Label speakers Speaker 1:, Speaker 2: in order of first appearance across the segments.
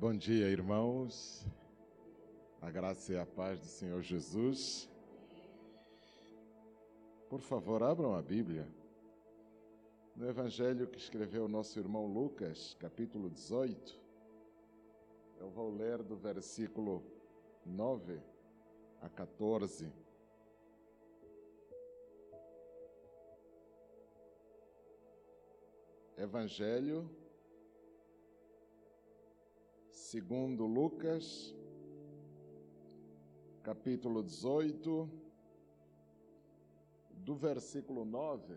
Speaker 1: Bom dia, irmãos. A graça e a paz do Senhor Jesus. Por favor, abram a Bíblia. No Evangelho que escreveu nosso irmão Lucas, capítulo 18, eu vou ler do versículo 9 a 14. Evangelho segundo Lucas, capítulo 18, do versículo 9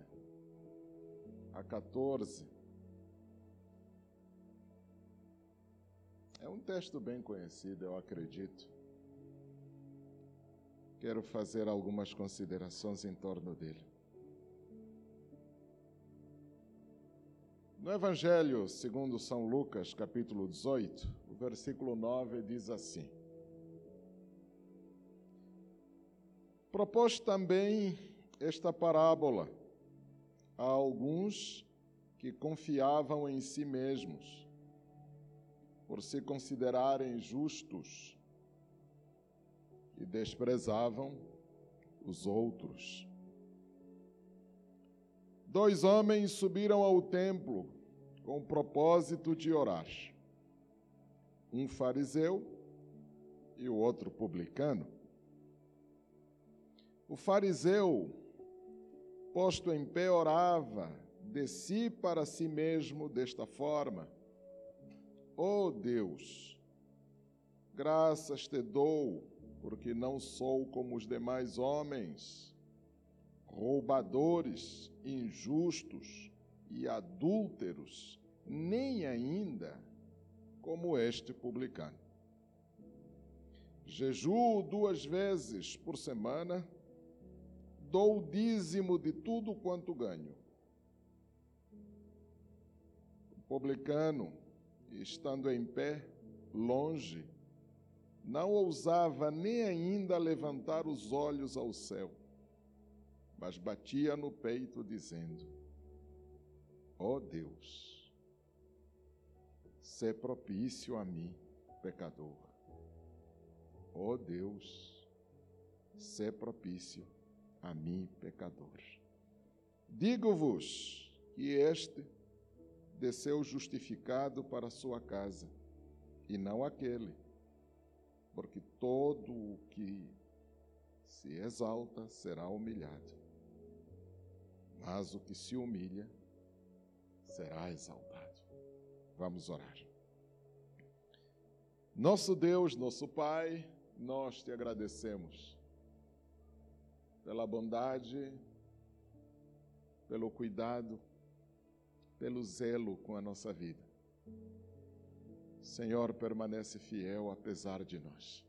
Speaker 1: a 14. É um texto bem conhecido, eu acredito. Quero fazer algumas considerações em torno dele. No Evangelho segundo São Lucas, capítulo 18, o versículo 9 diz assim: Propôs também esta parábola a alguns que confiavam em si mesmos, por se considerarem justos, e desprezavam os outros. Dois homens subiram ao templo com o propósito de orar. Um fariseu e o outro publicano. O fariseu, posto em pé, orava de si para si mesmo desta forma: oh Deus, graças te dou, porque não sou como os demais homens roubadores, injustos e adúlteros, nem ainda como este publicano. Jejuo duas vezes por semana, dou o dízimo de tudo quanto ganho. O publicano, estando em pé, longe, não ousava nem ainda levantar os olhos ao céu mas batia no peito, dizendo: Ó oh Deus, sê propício a mim, pecador. Ó oh Deus, sê propício a mim, pecador. Digo-vos que este desceu justificado para sua casa, e não aquele, porque todo o que se exalta será humilhado mas o que se humilha será exaltado. Vamos orar. Nosso Deus, nosso Pai, nós te agradecemos pela bondade, pelo cuidado, pelo zelo com a nossa vida. Senhor, permanece fiel apesar de nós.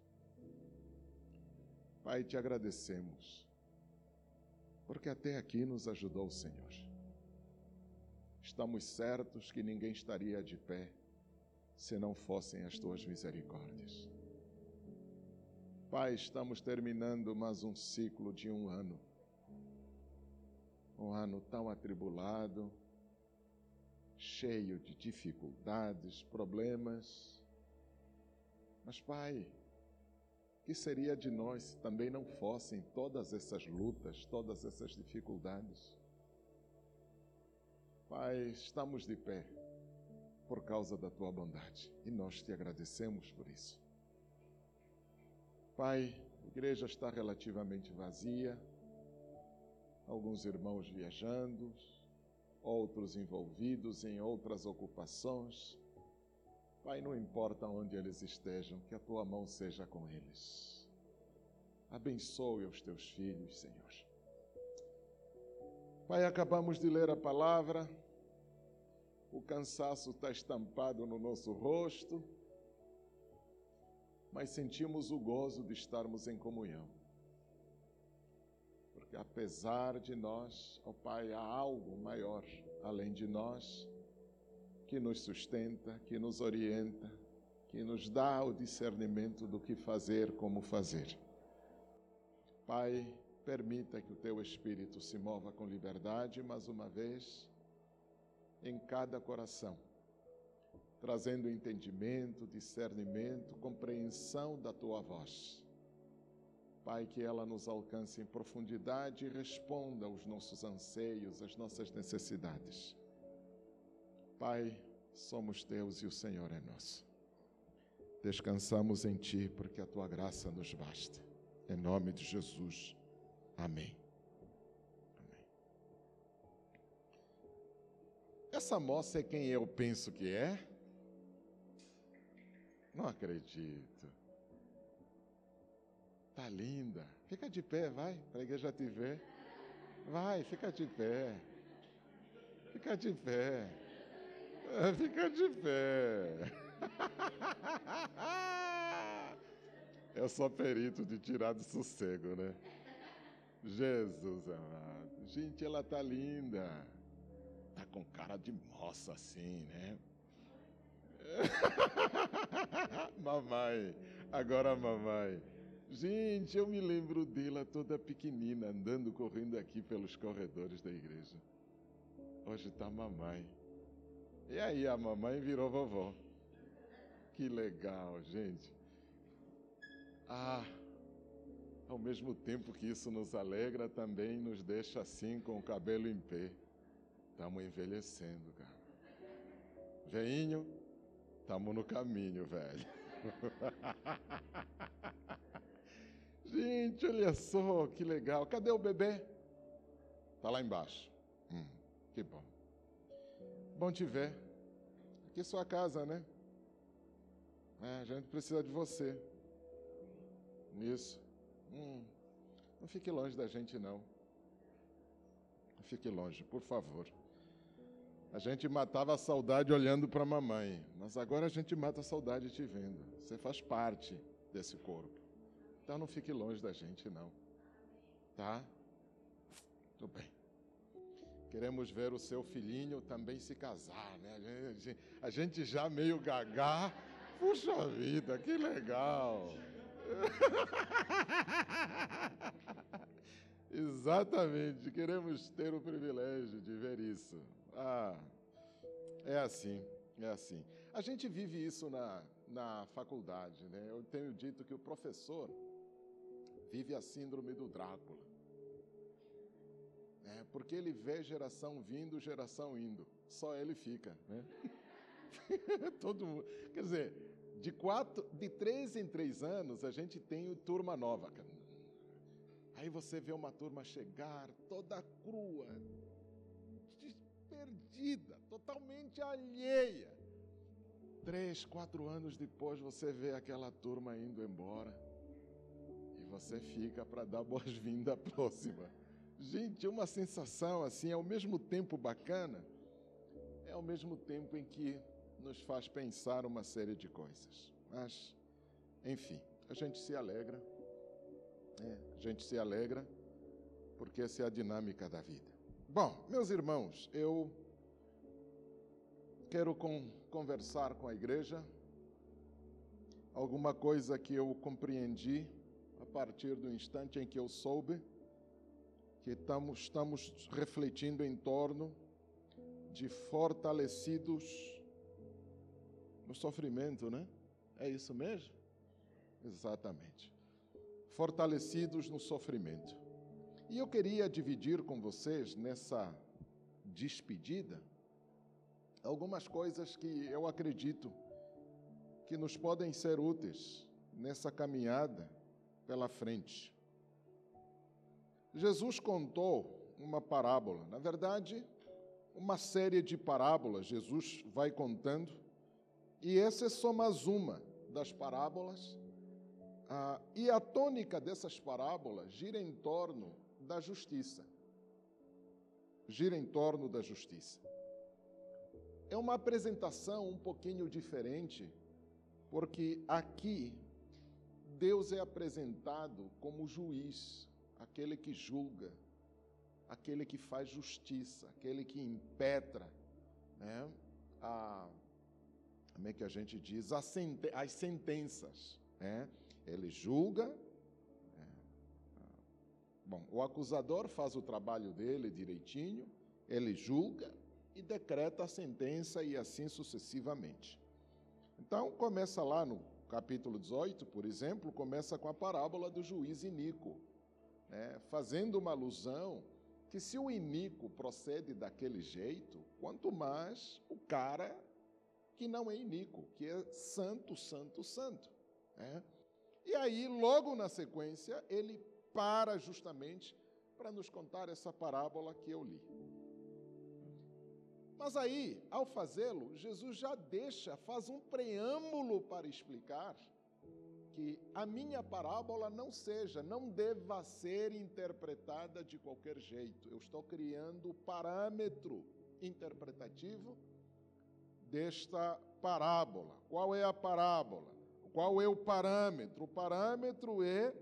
Speaker 1: Pai, te agradecemos porque até aqui nos ajudou o Senhor. Estamos certos que ninguém estaria de pé se não fossem as tuas misericórdias. Pai, estamos terminando mais um ciclo de um ano. Um ano tão atribulado, cheio de dificuldades, problemas. Mas, Pai, que seria de nós se também não fossem todas essas lutas, todas essas dificuldades? Pai, estamos de pé por causa da tua bondade e nós te agradecemos por isso. Pai, a igreja está relativamente vazia, alguns irmãos viajando, outros envolvidos em outras ocupações. Pai, não importa onde eles estejam, que a tua mão seja com eles. Abençoe os teus filhos, Senhor. Pai, acabamos de ler a palavra, o cansaço está estampado no nosso rosto, mas sentimos o gozo de estarmos em comunhão. Porque apesar de nós, ó oh Pai, há algo maior além de nós que nos sustenta, que nos orienta, que nos dá o discernimento do que fazer, como fazer. Pai, permita que o teu espírito se mova com liberdade mais uma vez em cada coração, trazendo entendimento, discernimento, compreensão da tua voz. Pai, que ela nos alcance em profundidade e responda aos nossos anseios, às nossas necessidades. Pai, somos teus e o Senhor é nosso. Descansamos em Ti, porque a Tua graça nos basta. Em nome de Jesus. Amém. Amém. Essa moça é quem eu penso que é? Não acredito. Tá linda. Fica de pé, vai, para a igreja te ver. Vai, fica de pé. Fica de pé. Fica de pé. Eu sou perito de tirar do sossego, né? Jesus amado. Gente, ela tá linda. Tá com cara de moça assim, né? mamãe, agora mamãe. Gente, eu me lembro dela toda pequenina, andando, correndo aqui pelos corredores da igreja. Hoje tá mamãe. E aí, a mamãe virou vovó. Que legal, gente. Ah, ao mesmo tempo que isso nos alegra, também nos deixa assim com o cabelo em pé. Estamos envelhecendo, cara. Veinho, estamos no caminho, velho. Gente, olha só que legal. Cadê o bebê? Está lá embaixo. Hum, que bom. Bom te ver. Aqui é sua casa, né? É, a gente precisa de você. Nisso. Hum, não fique longe da gente, não. Não fique longe, por favor. A gente matava a saudade olhando para a mamãe, mas agora a gente mata a saudade te vendo. Você faz parte desse corpo. Então não fique longe da gente, não. Tá? Tudo bem. Queremos ver o seu filhinho também se casar, né? A gente, já meio gagá. Puxa vida, que legal! Exatamente, queremos ter o privilégio de ver isso. Ah, é assim, é assim. A gente vive isso na, na faculdade, né? Eu tenho dito que o professor vive a síndrome do Drácula. É, porque ele vê geração vindo, geração indo. Só ele fica, né? Todo mundo. Quer dizer, de, quatro, de três em três anos, a gente tem turma nova. Aí você vê uma turma chegar toda crua, perdida, totalmente alheia. Três, quatro anos depois, você vê aquela turma indo embora. E você fica para dar boas-vindas à próxima. Gente, uma sensação assim, ao mesmo tempo bacana, é ao mesmo tempo em que nos faz pensar uma série de coisas. Mas, enfim, a gente se alegra, é, a gente se alegra, porque essa é a dinâmica da vida. Bom, meus irmãos, eu quero com, conversar com a igreja alguma coisa que eu compreendi a partir do instante em que eu soube que estamos refletindo em torno de fortalecidos no sofrimento, né? É isso mesmo? Exatamente. Fortalecidos no sofrimento. E eu queria dividir com vocês nessa despedida algumas coisas que eu acredito que nos podem ser úteis nessa caminhada pela frente. Jesus contou uma parábola, na verdade, uma série de parábolas Jesus vai contando e essa é só mais uma das parábolas. Ah, e a tônica dessas parábolas gira em torno da justiça. Gira em torno da justiça. É uma apresentação um pouquinho diferente, porque aqui Deus é apresentado como juiz, aquele que julga, aquele que faz justiça, aquele que impetra né, a é que a gente diz, as, sentenças. Né? Ele julga. É, bom, o acusador faz o trabalho dele direitinho, ele julga e decreta a sentença e assim sucessivamente. Então, começa lá no capítulo 18, por exemplo, começa com a parábola do juiz iníquo, né? fazendo uma alusão que se o iníquo procede daquele jeito, quanto mais o cara que não é iníquo, que é santo, santo, santo. Né? E aí, logo na sequência, ele para justamente para nos contar essa parábola que eu li. Mas aí, ao fazê-lo, Jesus já deixa, faz um preâmbulo para explicar que a minha parábola não seja, não deva ser interpretada de qualquer jeito. Eu estou criando o parâmetro interpretativo desta parábola. Qual é a parábola? Qual é o parâmetro? O parâmetro é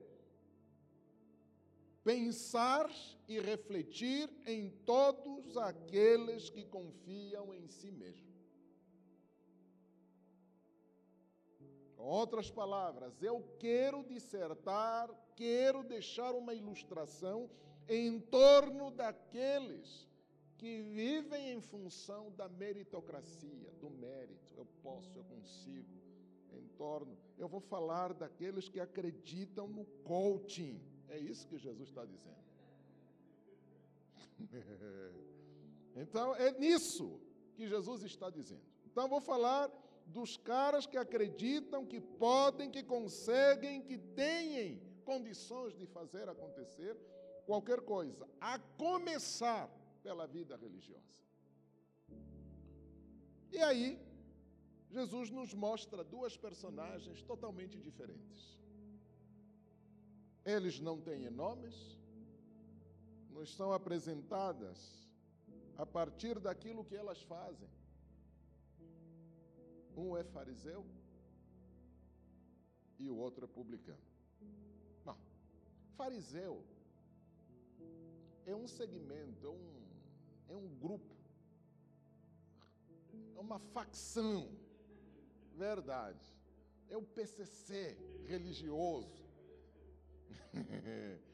Speaker 1: pensar e refletir em todos aqueles que confiam em si mesmo. Com outras palavras, eu quero dissertar, quero deixar uma ilustração em torno daqueles que vivem em função da meritocracia, do mérito. Eu posso, eu consigo. Em torno, eu vou falar daqueles que acreditam no coaching é isso que Jesus está dizendo. então, é nisso que Jesus está dizendo. Então, vou falar dos caras que acreditam que podem, que conseguem, que têm condições de fazer acontecer qualquer coisa, a começar pela vida religiosa. E aí, Jesus nos mostra duas personagens totalmente diferentes. Eles não têm nomes, nos são apresentadas a partir daquilo que elas fazem. Um é fariseu e o outro é publicano. Bom, fariseu é um segmento, é um, é um grupo, é uma facção, verdade. É o PCC religioso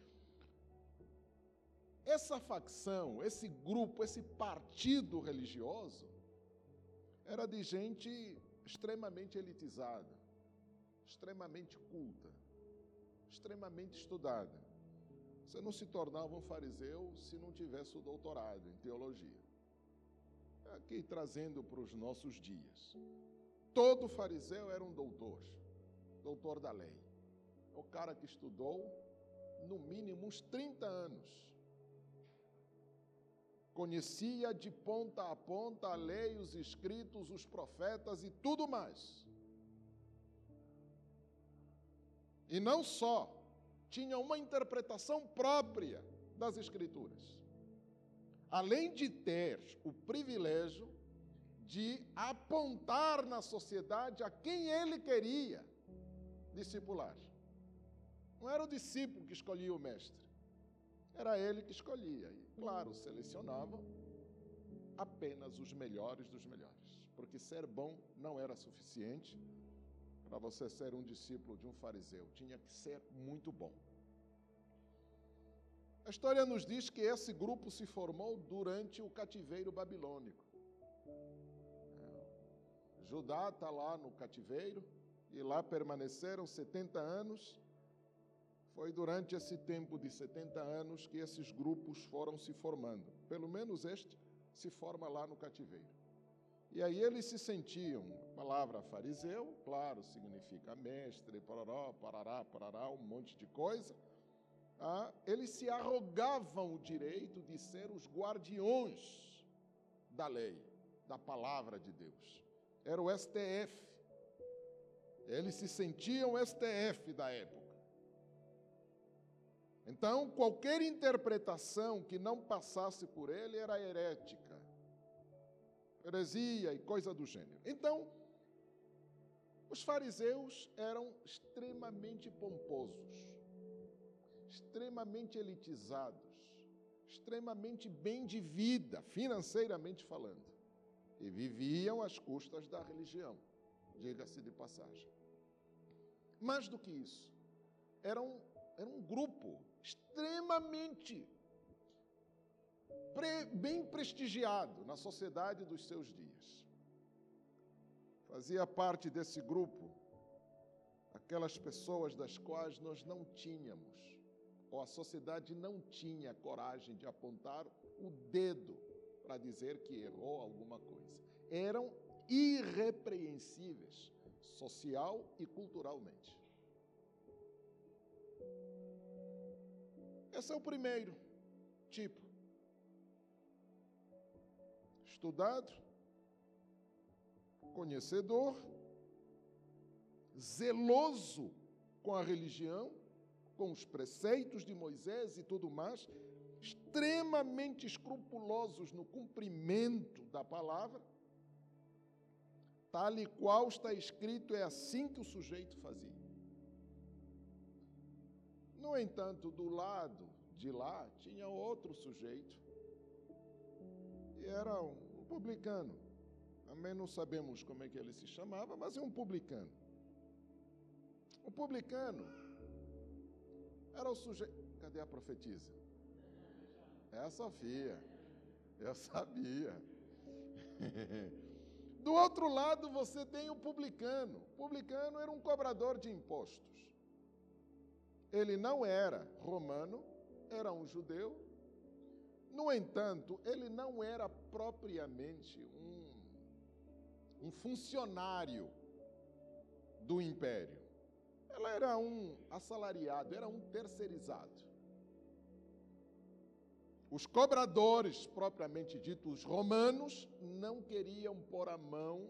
Speaker 1: Essa facção, esse grupo, esse partido religioso era de gente extremamente elitizada, extremamente culta, extremamente estudada. Você não se tornava um fariseu se não tivesse o doutorado em teologia. Aqui trazendo para os nossos dias. Todo fariseu era um doutor, doutor da lei o cara que estudou no mínimo uns 30 anos. Conhecia de ponta a ponta a lei, os escritos, os profetas e tudo mais. E não só, tinha uma interpretação própria das Escrituras. Além de ter o privilégio de apontar na sociedade a quem ele queria discipular. Não era o discípulo que escolhia o mestre, era ele que escolhia. E, claro, selecionava apenas os melhores dos melhores, porque ser bom não era suficiente para você ser um discípulo de um fariseu, tinha que ser muito bom. A história nos diz que esse grupo se formou durante o cativeiro babilônico. É, Judá está lá no cativeiro e lá permaneceram 70 anos foi durante esse tempo de 70 anos que esses grupos foram se formando. Pelo menos este se forma lá no cativeiro. E aí eles se sentiam, a palavra fariseu, claro, significa mestre, parará, parará, parará, um monte de coisa. Ah, eles se arrogavam o direito de ser os guardiões da lei, da palavra de Deus. Era o STF. Eles se sentiam STF da época. Então, qualquer interpretação que não passasse por ele era herética, heresia e coisa do gênero. Então, os fariseus eram extremamente pomposos, extremamente elitizados, extremamente bem de vida, financeiramente falando, e viviam às custas da religião, diga-se de passagem. Mais do que isso, eram, era um grupo extremamente bem prestigiado na sociedade dos seus dias. fazia parte desse grupo aquelas pessoas das quais nós não tínhamos, ou a sociedade não tinha coragem de apontar o dedo para dizer que errou alguma coisa. Eram irrepreensíveis, social e culturalmente. Esse é o primeiro tipo. Estudado, conhecedor, zeloso com a religião, com os preceitos de Moisés e tudo mais, extremamente escrupulosos no cumprimento da palavra, tal e qual está escrito, é assim que o sujeito fazia. No entanto, do lado de lá tinha outro sujeito, e era um publicano. Também não sabemos como é que ele se chamava, mas é um publicano. O publicano era o sujeito. Cadê a profetisa? É a Sofia. Eu sabia. Do outro lado, você tem o publicano. O publicano era um cobrador de impostos. Ele não era romano, era um judeu. No entanto, ele não era propriamente um, um funcionário do império. Ele era um assalariado, era um terceirizado. Os cobradores, propriamente dito, os romanos, não queriam pôr a mão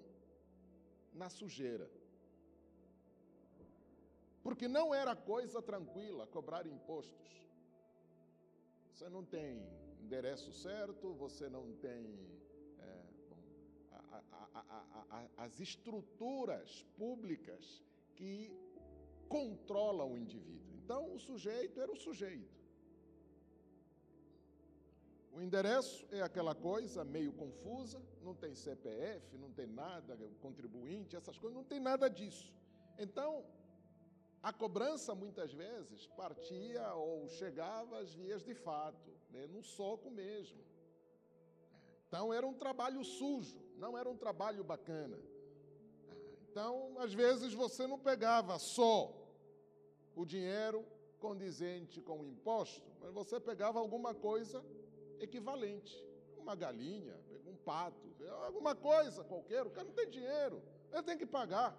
Speaker 1: na sujeira. Porque não era coisa tranquila cobrar impostos. Você não tem endereço certo, você não tem é, bom, a, a, a, as estruturas públicas que controlam o indivíduo. Então, o sujeito era o sujeito. O endereço é aquela coisa meio confusa, não tem CPF, não tem nada, contribuinte, essas coisas, não tem nada disso. Então, a cobrança muitas vezes partia ou chegava às vias de fato, né, no soco mesmo. Então era um trabalho sujo, não era um trabalho bacana. Então, às vezes você não pegava só o dinheiro condizente com o imposto, mas você pegava alguma coisa equivalente. Uma galinha, um pato, alguma coisa qualquer, o cara não tem dinheiro, ele tem que pagar.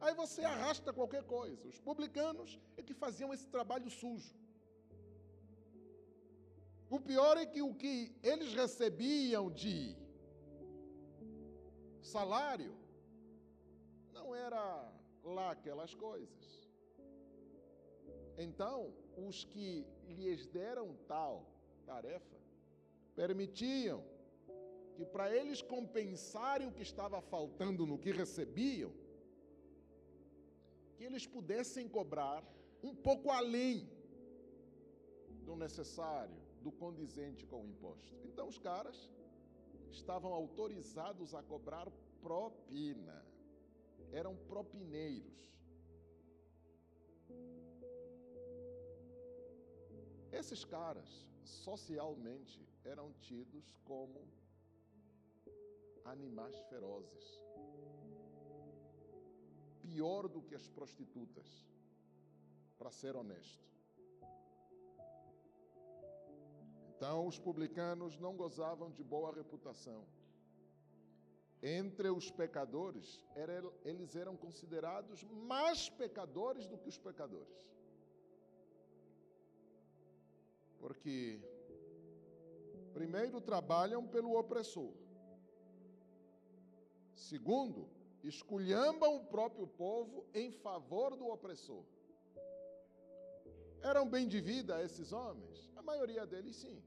Speaker 1: Aí você arrasta qualquer coisa. Os publicanos é que faziam esse trabalho sujo. O pior é que o que eles recebiam de salário não era lá aquelas coisas. Então, os que lhes deram tal tarefa permitiam que, para eles compensarem o que estava faltando no que recebiam, que eles pudessem cobrar um pouco além do necessário, do condizente com o imposto. Então, os caras estavam autorizados a cobrar propina, eram propineiros. Esses caras socialmente eram tidos como animais ferozes. Pior do que as prostitutas, para ser honesto. Então, os publicanos não gozavam de boa reputação. Entre os pecadores, eles eram considerados mais pecadores do que os pecadores. Porque, primeiro, trabalham pelo opressor. Segundo, esculhambam o próprio povo em favor do opressor. Eram bem de vida esses homens? A maioria deles sim.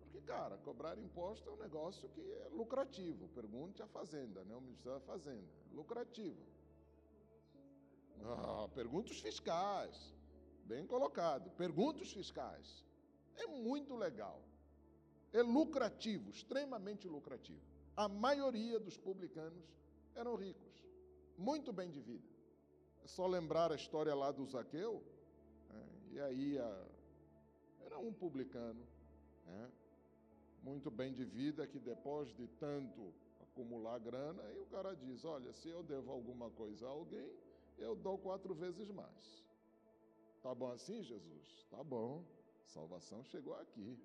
Speaker 1: Porque, cara, cobrar imposto é um negócio que é lucrativo. Pergunte à Fazenda, né? o Ministério da Fazenda. Lucrativo. Ah, pergunta os fiscais. Bem colocado. Pergunta os fiscais. É muito legal. É lucrativo, extremamente lucrativo. A maioria dos publicanos eram ricos, muito bem de vida. É só lembrar a história lá do Zaqueu, né? e aí a, era um publicano, né? muito bem de vida, que depois de tanto acumular grana, e o cara diz: Olha, se eu devo alguma coisa a alguém, eu dou quatro vezes mais. Tá bom assim, Jesus? Tá bom. Salvação chegou aqui.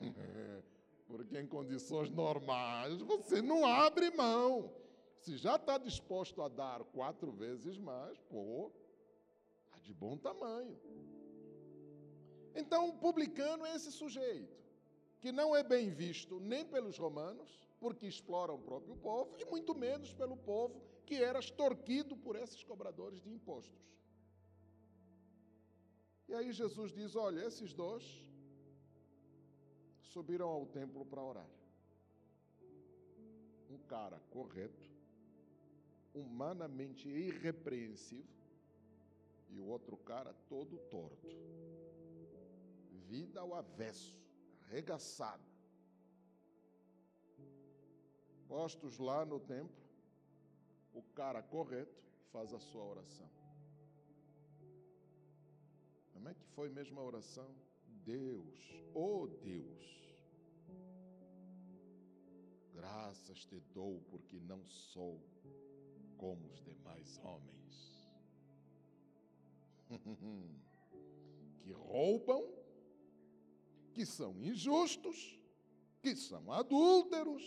Speaker 1: Porque em condições normais você não abre mão. Se já está disposto a dar quatro vezes mais, pô, está de bom tamanho. Então, o publicano é esse sujeito, que não é bem visto nem pelos romanos, porque explora o próprio povo, e muito menos pelo povo que era extorquido por esses cobradores de impostos. E aí Jesus diz: Olha, esses dois subiram ao templo para orar. Um cara correto, humanamente irrepreensível, e o outro cara todo torto. Vida ao avesso, arregaçada. Postos lá no templo, o cara correto faz a sua oração. Como é que foi mesmo a oração? Deus, oh Deus, graças te dou porque não sou como os demais homens que roubam, que são injustos, que são adúlteros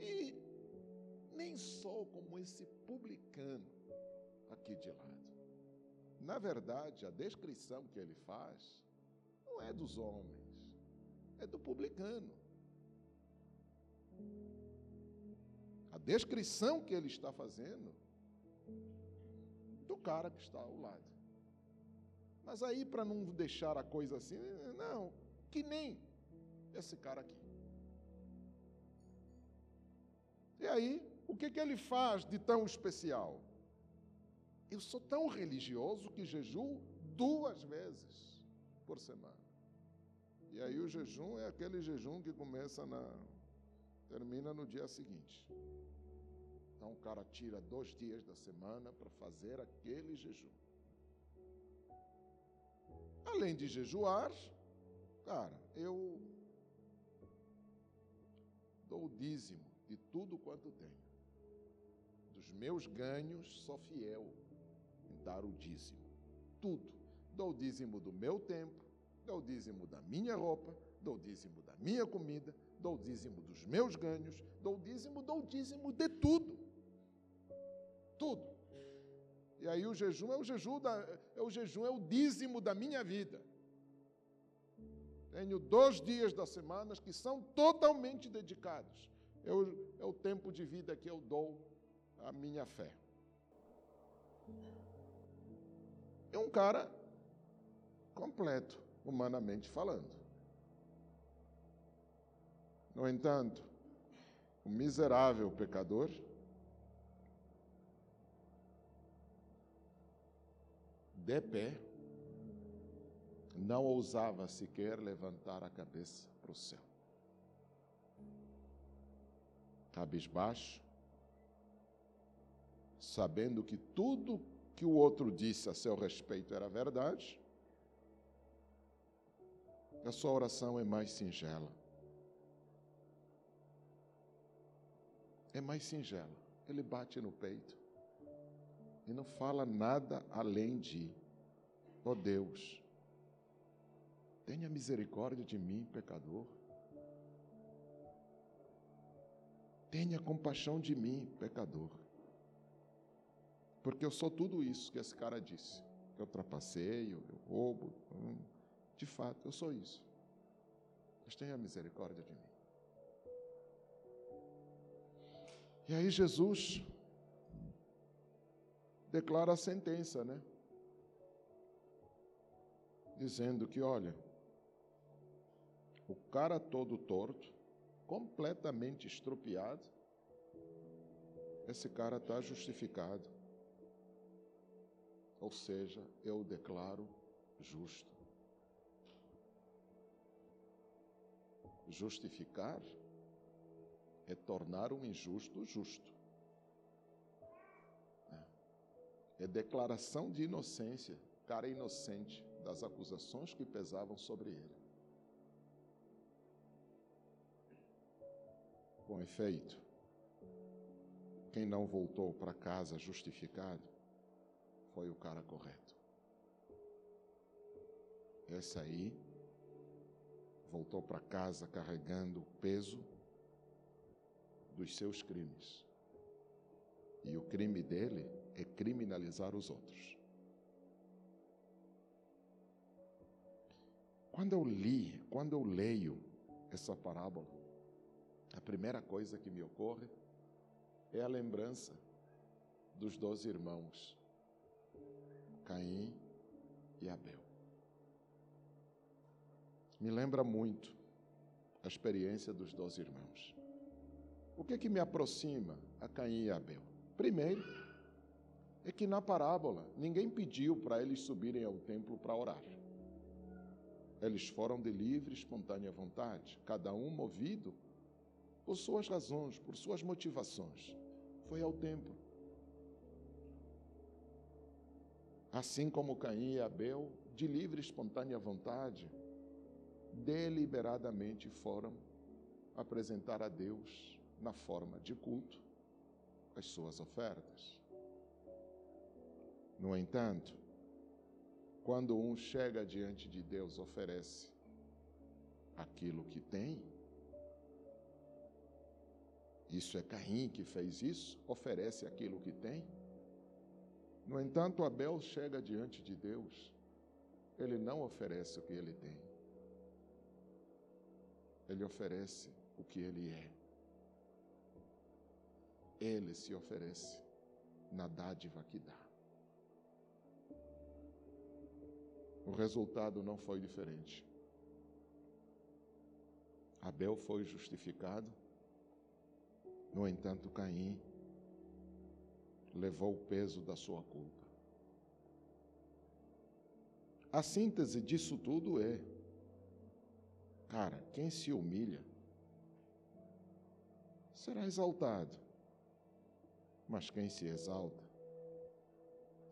Speaker 1: e nem sou como esse publicano aqui de lado. Na verdade, a descrição que ele faz não é dos homens, é do publicano. Descrição que ele está fazendo do cara que está ao lado. Mas aí, para não deixar a coisa assim, não, que nem esse cara aqui. E aí, o que, que ele faz de tão especial? Eu sou tão religioso que jejuo duas vezes por semana. E aí o jejum é aquele jejum que começa na. termina no dia seguinte. Então o cara tira dois dias da semana para fazer aquele jejum. Além de jejuar, cara, eu dou o dízimo de tudo quanto tenho. Dos meus ganhos, sou fiel em dar o dízimo. Tudo. Dou o dízimo do meu tempo, dou o dízimo da minha roupa, dou o dízimo da minha comida, dou o dízimo dos meus ganhos, dou o dízimo, dou o dízimo de tudo. Tudo. E aí o jejum é o jejum, da, é o jejum, é o dízimo da minha vida. Tenho dois dias da semana que são totalmente dedicados. Eu, é o tempo de vida que eu dou à minha fé. É um cara completo, humanamente falando. No entanto, o miserável pecador de pé, não ousava sequer levantar a cabeça para o céu. Cabisbaixo, sabendo que tudo que o outro disse a seu respeito era verdade, a sua oração é mais singela. É mais singela. Ele bate no peito e não fala nada além de: ó oh Deus, tenha misericórdia de mim, pecador. Tenha compaixão de mim, pecador. Porque eu sou tudo isso que esse cara disse. Eu trapaceio, eu roubo. Hum, de fato, eu sou isso. Mas tenha misericórdia de mim. E aí Jesus declara a sentença, né? Dizendo que, olha, o cara todo torto, completamente estropiado, esse cara está justificado. Ou seja, eu o declaro justo. Justificar é tornar um injusto justo. É declaração de inocência, cara inocente das acusações que pesavam sobre ele. Com efeito, quem não voltou para casa justificado foi o cara correto. Esse aí voltou para casa carregando o peso dos seus crimes. E o crime dele é criminalizar os outros. Quando eu li, quando eu leio essa parábola, a primeira coisa que me ocorre é a lembrança dos dois irmãos, Caim e Abel. Me lembra muito a experiência dos dois irmãos. O que é que me aproxima a Caim e Abel? Primeiro, é que na parábola ninguém pediu para eles subirem ao templo para orar. Eles foram de livre, espontânea vontade, cada um movido por suas razões, por suas motivações. Foi ao templo. Assim como Caim e Abel, de livre, espontânea vontade, deliberadamente foram apresentar a Deus na forma de culto as suas ofertas. No entanto, quando um chega diante de Deus, oferece aquilo que tem, isso é Caim que fez isso, oferece aquilo que tem. No entanto, Abel chega diante de Deus, ele não oferece o que ele tem, ele oferece o que ele é. Ele se oferece na dádiva que dá. O resultado não foi diferente. Abel foi justificado, no entanto, Caim levou o peso da sua culpa. A síntese disso tudo é: cara, quem se humilha será exaltado, mas quem se exalta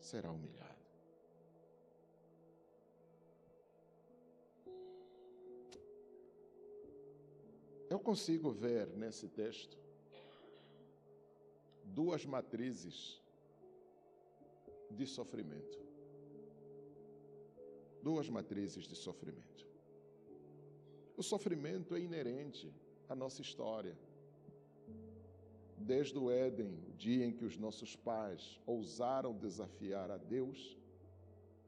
Speaker 1: será humilhado. Eu consigo ver nesse texto duas matrizes de sofrimento. Duas matrizes de sofrimento. O sofrimento é inerente à nossa história. Desde o Éden, o dia em que os nossos pais ousaram desafiar a Deus,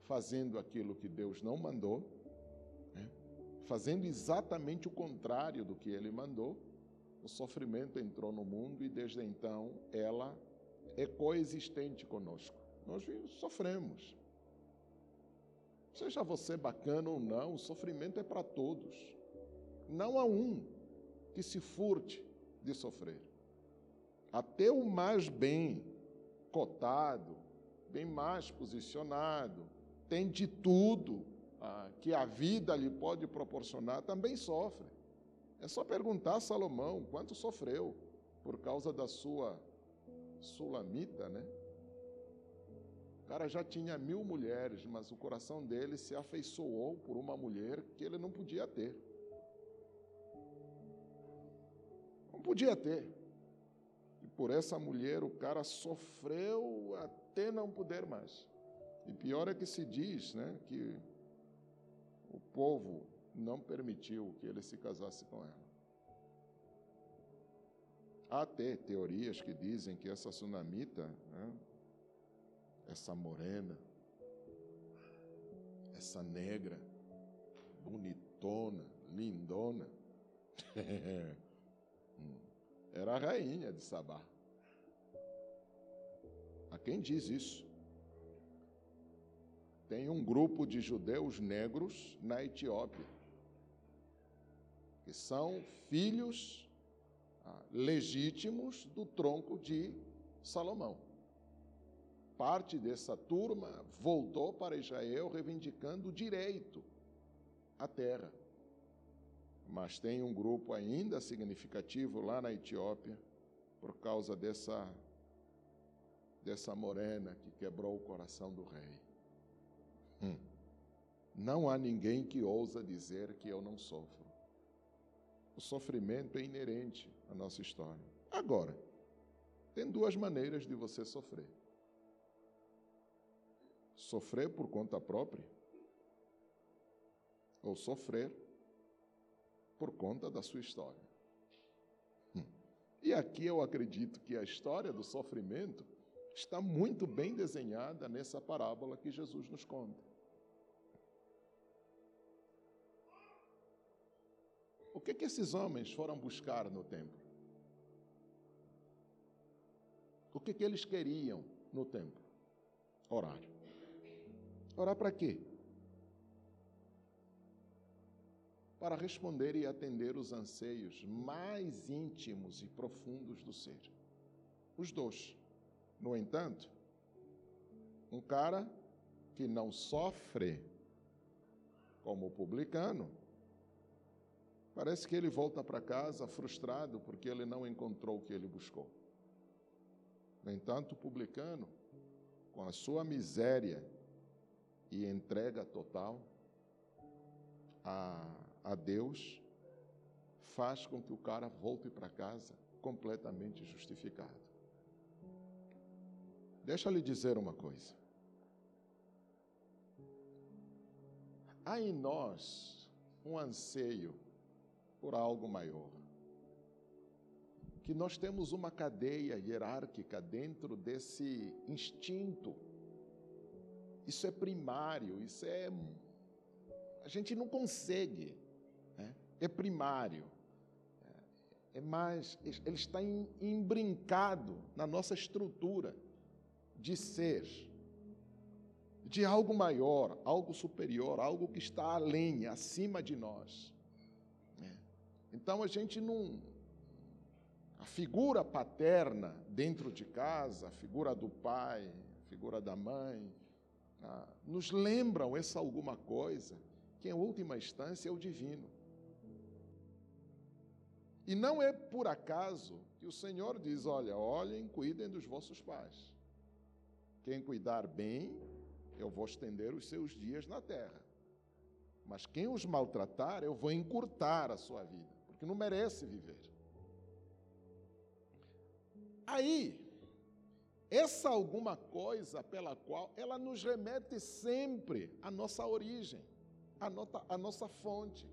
Speaker 1: fazendo aquilo que Deus não mandou, né? fazendo exatamente o contrário do que ele mandou, o sofrimento entrou no mundo e desde então ela é coexistente conosco. Nós sofremos. Seja você bacana ou não, o sofrimento é para todos. Não há um que se furte de sofrer. Até o mais bem cotado, bem mais posicionado, tem de tudo ah, que a vida lhe pode proporcionar, também sofre. É só perguntar a Salomão quanto sofreu por causa da sua sulamita, né? O cara já tinha mil mulheres, mas o coração dele se afeiçoou por uma mulher que ele não podia ter. Não podia ter. Por essa mulher o cara sofreu até não poder mais. E pior é que se diz, né, que o povo não permitiu que ele se casasse com ela. Há até teorias que dizem que essa sunamita, né, essa morena, essa negra, bonitona, lindona, hum, era a rainha de Sabá. A quem diz isso? Tem um grupo de judeus negros na Etiópia que são filhos ah, legítimos do tronco de Salomão. Parte dessa turma voltou para Israel reivindicando o direito à terra. Mas tem um grupo ainda significativo lá na Etiópia, por causa dessa, dessa morena que quebrou o coração do rei. Hum. Não há ninguém que ousa dizer que eu não sofro. O sofrimento é inerente à nossa história. Agora, Tem duas maneiras de você sofrer: sofrer por conta própria, ou sofrer por conta da sua história. Hum. E aqui eu acredito que a história do sofrimento está muito bem desenhada nessa parábola que Jesus nos conta. O que, que esses homens foram buscar no templo? O que, que eles queriam no templo? Orar. Orar para quê? Para responder e atender os anseios mais íntimos e profundos do ser. Os dois. No entanto, um cara que não sofre como publicano, parece que ele volta para casa frustrado porque ele não encontrou o que ele buscou. No entanto, o publicano, com a sua miséria e entrega total a, a Deus, faz com que o cara volte para casa completamente justificado. Deixa lhe dizer uma coisa. Há em nós um anseio por algo maior. Que nós temos uma cadeia hierárquica dentro desse instinto. Isso é primário, isso é. A gente não consegue. É primário. É mais. Ele está embrincado na nossa estrutura de ser, de algo maior, algo superior, algo que está além, acima de nós. É. Então a gente não. A figura paterna dentro de casa, a figura do pai, a figura da mãe, ah, nos lembram essa alguma coisa, que em última instância é o divino. E não é por acaso que o Senhor diz: olha, olhem, cuidem dos vossos pais. Quem cuidar bem, eu vou estender os seus dias na terra. Mas quem os maltratar, eu vou encurtar a sua vida, porque não merece viver. Aí, essa alguma coisa pela qual ela nos remete sempre à nossa origem, à, à nossa fonte,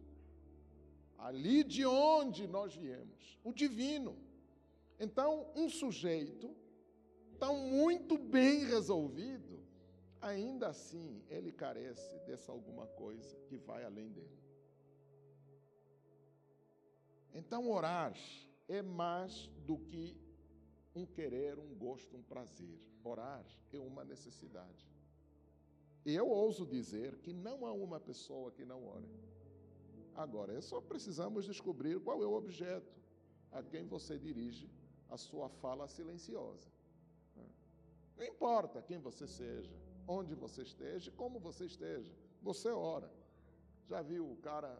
Speaker 1: ali de onde nós viemos, o divino. Então, um sujeito tão muito bem resolvido, ainda assim ele carece dessa alguma coisa que vai além dele. Então, orar é mais do que um querer, um gosto, um prazer. Orar é uma necessidade. E eu ouso dizer que não há uma pessoa que não ore. Agora, é só precisamos descobrir qual é o objeto a quem você dirige a sua fala silenciosa. Não importa quem você seja, onde você esteja, como você esteja, você ora. Já viu o cara,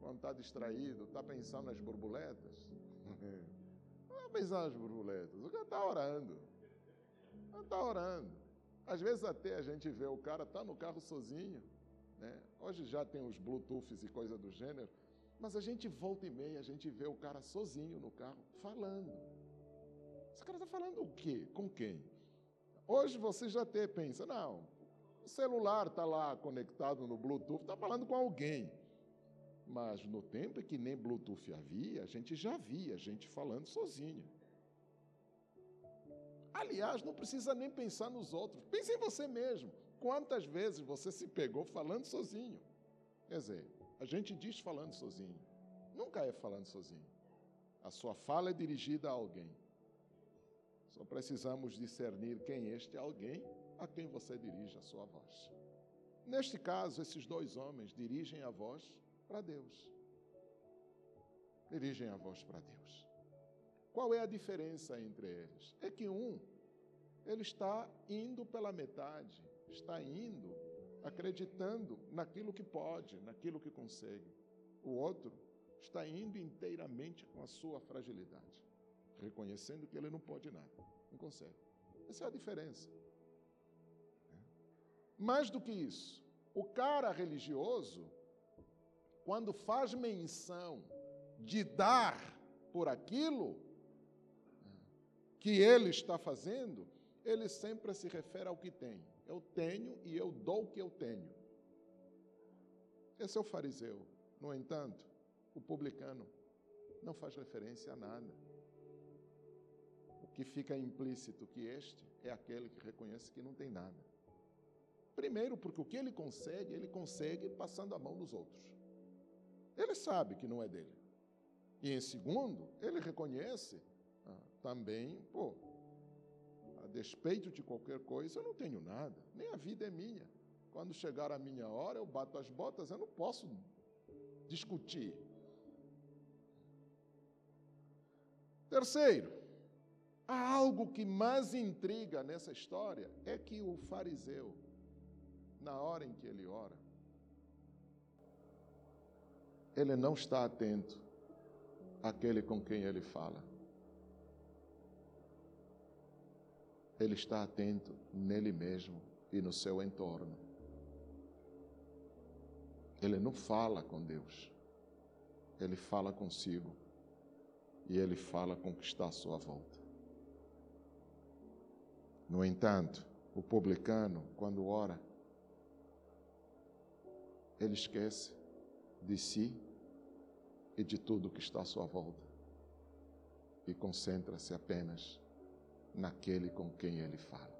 Speaker 1: quando está distraído, está pensando nas borboletas? Não está pensando nas borboletas, o cara está orando. Está orando. Às vezes até a gente vê o cara está no carro sozinho. Né? Hoje já tem os Bluetooths e coisa do gênero, mas a gente volta e meia, a gente vê o cara sozinho no carro, falando. Esse cara está falando o quê? Com quem? Hoje você já até pensa, não, o celular está lá conectado no Bluetooth, está falando com alguém. Mas no tempo em que nem Bluetooth havia, a gente já via gente falando sozinho. Aliás, não precisa nem pensar nos outros. Pense em você mesmo. Quantas vezes você se pegou falando sozinho? Quer dizer, a gente diz falando sozinho. Nunca é falando sozinho. A sua fala é dirigida a alguém. Só precisamos discernir quem este é alguém a quem você dirige a sua voz. Neste caso, esses dois homens dirigem a voz para Deus. Dirigem a voz para Deus. Qual é a diferença entre eles? É que um, ele está indo pela metade, está indo acreditando naquilo que pode, naquilo que consegue. O outro está indo inteiramente com a sua fragilidade reconhecendo que ele não pode nada, não consegue. Essa é a diferença. Mais do que isso, o cara religioso, quando faz menção de dar por aquilo, que ele está fazendo, ele sempre se refere ao que tem. Eu tenho e eu dou o que eu tenho. Esse é o fariseu. No entanto, o publicano não faz referência a nada. O que fica implícito que este é aquele que reconhece que não tem nada. Primeiro, porque o que ele consegue, ele consegue passando a mão nos outros. Ele sabe que não é dele. E em segundo, ele reconhece ah, também, pô, despeito de qualquer coisa, eu não tenho nada, nem a vida é minha. Quando chegar a minha hora, eu bato as botas, eu não posso discutir. Terceiro, há algo que mais intriga nessa história é que o fariseu, na hora em que ele ora, ele não está atento àquele com quem ele fala. Ele está atento nele mesmo e no seu entorno. Ele não fala com Deus, ele fala consigo e ele fala com o que está à sua volta. No entanto, o publicano, quando ora, ele esquece de si e de tudo que está à sua volta e concentra-se apenas naquele com quem ele fala.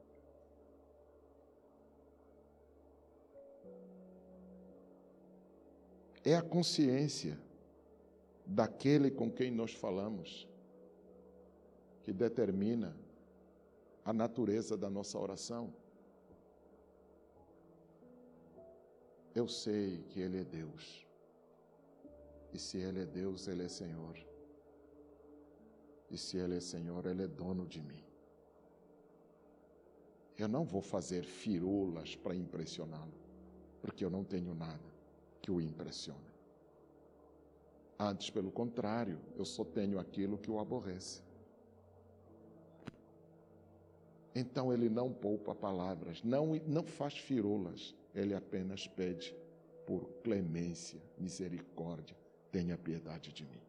Speaker 1: É a consciência daquele com quem nós falamos que determina a natureza da nossa oração. Eu sei que Ele é Deus. E se Ele é Deus, Ele é Senhor. E se Ele é Senhor, Ele é dono de mim. Eu não vou fazer firulas para impressioná-lo, porque eu não tenho nada que o impressione. Antes, pelo contrário, eu só tenho aquilo que o aborrece. Então ele não poupa palavras, não, não faz firulas, ele apenas pede por clemência, misericórdia, tenha piedade de mim.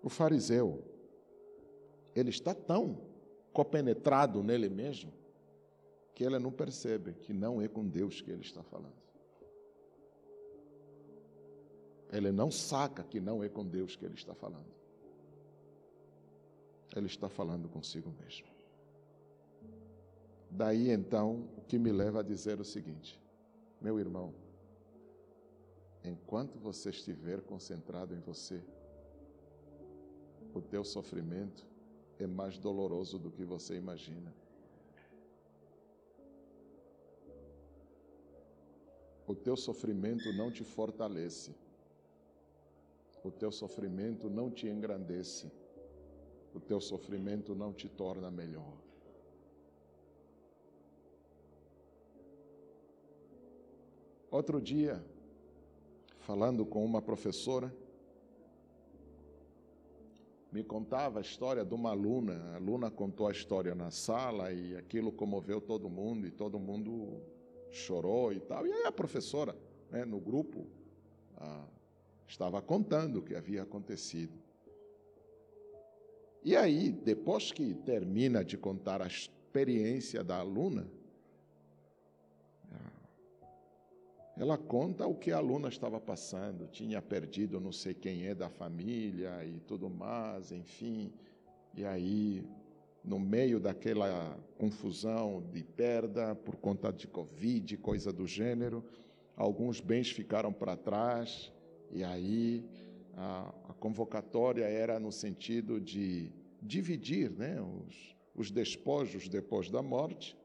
Speaker 1: O fariseu, ele está tão compenetrado nele mesmo, que ele não percebe que não é com Deus que ele está falando. Ele não saca que não é com Deus que ele está falando. Ele está falando consigo mesmo. Daí então, o que me leva a dizer o seguinte: meu irmão, enquanto você estiver concentrado em você, o teu sofrimento é mais doloroso do que você imagina. O teu sofrimento não te fortalece o teu sofrimento não te engrandece, o teu sofrimento não te torna melhor. Outro dia, falando com uma professora, me contava a história de uma aluna. A aluna contou a história na sala e aquilo comoveu todo mundo e todo mundo chorou e tal. E aí a professora, né, no grupo, a, estava contando o que havia acontecido. E aí, depois que termina de contar a experiência da aluna, ela conta o que a aluna estava passando, tinha perdido não sei quem é da família e tudo mais, enfim. E aí, no meio daquela confusão de perda por conta de Covid, coisa do gênero, alguns bens ficaram para trás e aí a, a convocatória era no sentido de dividir né, os, os despojos depois da morte,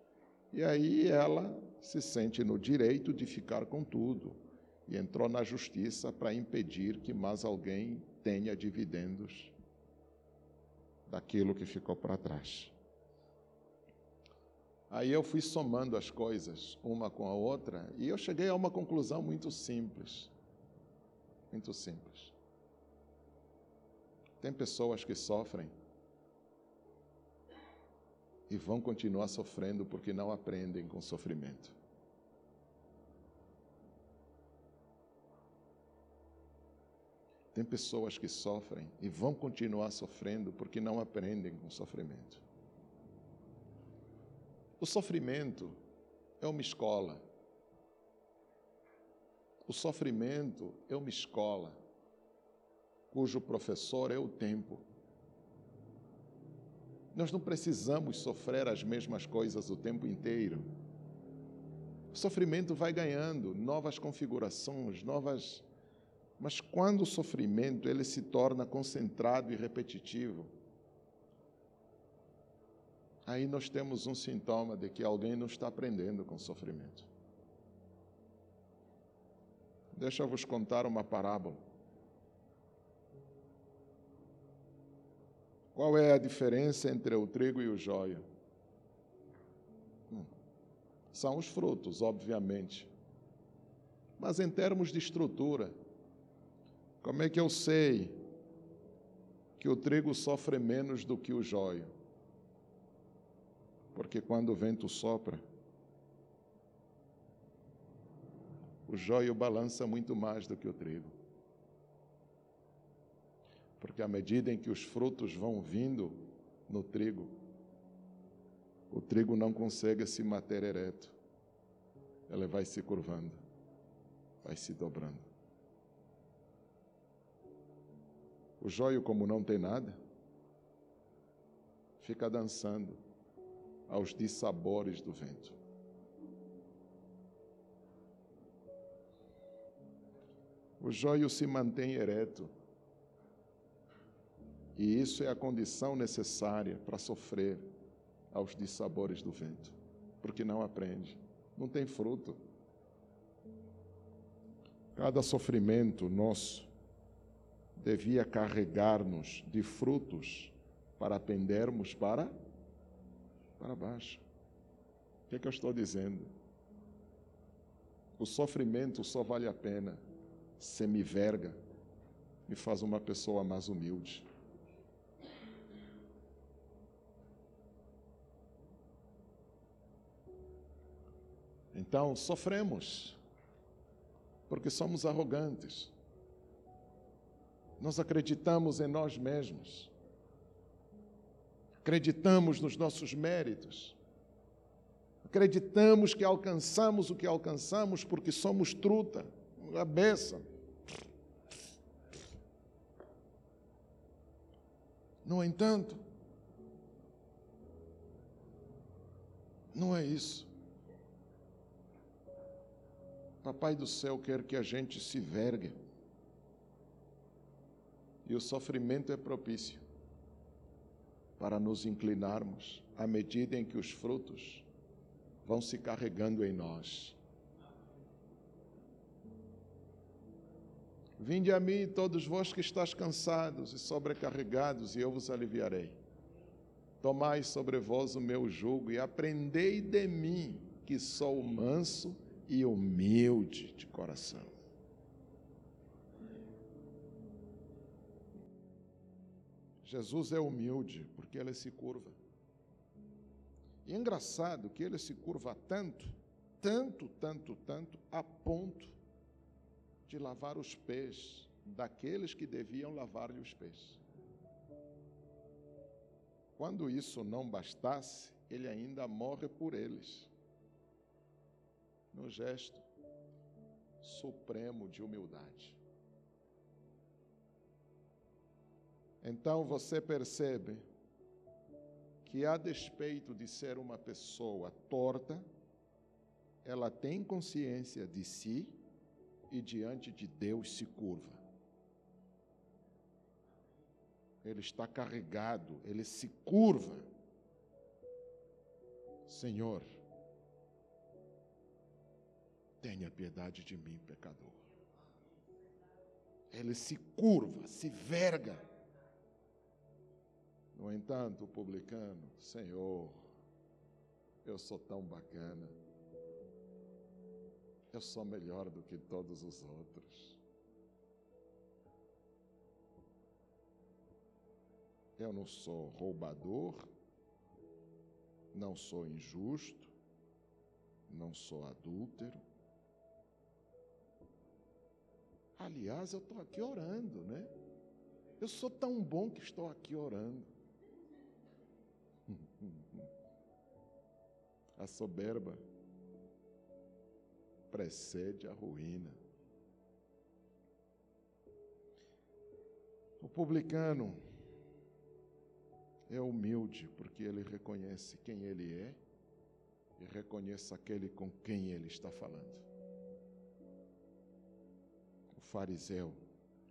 Speaker 1: e aí ela se sente no direito de ficar com tudo e entrou na justiça para impedir que mais alguém tenha dividendos daquilo que ficou para trás. Aí eu fui somando as coisas uma com a outra e eu cheguei a uma conclusão muito simples. Muito simples. Tem pessoas que sofrem e vão continuar sofrendo porque não aprendem com sofrimento. Tem pessoas que sofrem e vão continuar sofrendo porque não aprendem com sofrimento. O sofrimento é uma escola. O sofrimento é uma escola cujo professor é o tempo. Nós não precisamos sofrer as mesmas coisas o tempo inteiro. O sofrimento vai ganhando novas configurações, novas. Mas quando o sofrimento ele se torna concentrado e repetitivo, aí nós temos um sintoma de que alguém não está aprendendo com o sofrimento. Deixa eu vos contar uma parábola. Qual é a diferença entre o trigo e o joio? Hum, são os frutos, obviamente. Mas em termos de estrutura, como é que eu sei que o trigo sofre menos do que o joio? Porque quando o vento sopra, o joio balança muito mais do que o trigo. Porque à medida em que os frutos vão vindo no trigo, o trigo não consegue se manter ereto. Ela vai se curvando, vai se dobrando. O joio, como não tem nada, fica dançando aos dissabores do vento. O joio se mantém ereto. E isso é a condição necessária para sofrer aos dissabores do vento, porque não aprende, não tem fruto. Cada sofrimento nosso devia carregar-nos de frutos para pendermos para para baixo. O que, é que eu estou dizendo? O sofrimento só vale a pena se me verga, faz uma pessoa mais humilde. Então, sofremos, porque somos arrogantes. Nós acreditamos em nós mesmos acreditamos nos nossos méritos, acreditamos que alcançamos o que alcançamos porque somos truta, a beça. No entanto, não é isso. Papai do céu quer que a gente se vergue. E o sofrimento é propício para nos inclinarmos à medida em que os frutos vão se carregando em nós. Vinde a mim, todos vós que estáis cansados e sobrecarregados, e eu vos aliviarei. Tomai sobre vós o meu jugo e aprendei de mim, que sou manso e humilde de coração. Jesus é humilde porque ele se curva. E é engraçado que ele se curva tanto, tanto, tanto, tanto, a ponto de lavar os pés daqueles que deviam lavar-lhe os pés. Quando isso não bastasse, ele ainda morre por eles, no gesto supremo de humildade. Então você percebe que, a despeito de ser uma pessoa torta, ela tem consciência de si e diante de Deus se curva. Ele está carregado, ele se curva. Senhor, tenha piedade de mim, pecador. Ele se curva, se verga no entanto, o publicano, Senhor, eu sou tão bacana, eu sou melhor do que todos os outros. Eu não sou roubador, não sou injusto, não sou adúltero. Aliás, eu estou aqui orando, né? Eu sou tão bom que estou aqui orando. A soberba precede a ruína. O publicano é humilde porque ele reconhece quem ele é e reconhece aquele com quem ele está falando. Fariseu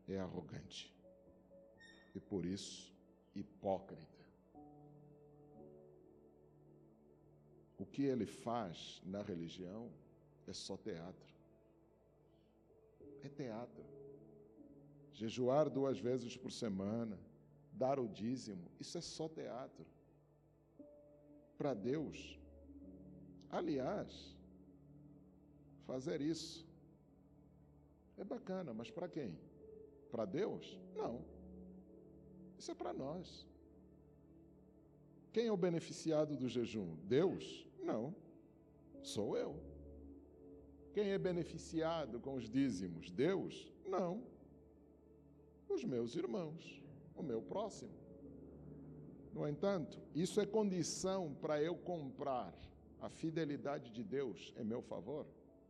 Speaker 1: é arrogante e por isso hipócrita. O que ele faz na religião é só teatro. É teatro. Jejuar duas vezes por semana, dar o dízimo, isso é só teatro. Para Deus. Aliás, fazer isso é bacana, mas para quem? Para Deus? Não. Isso é para nós. Quem é o beneficiado do jejum? Deus? Não. Sou eu. Quem é beneficiado com os dízimos? Deus? Não. Os meus irmãos, o meu próximo. No entanto, isso é condição para eu comprar a fidelidade de Deus em meu favor?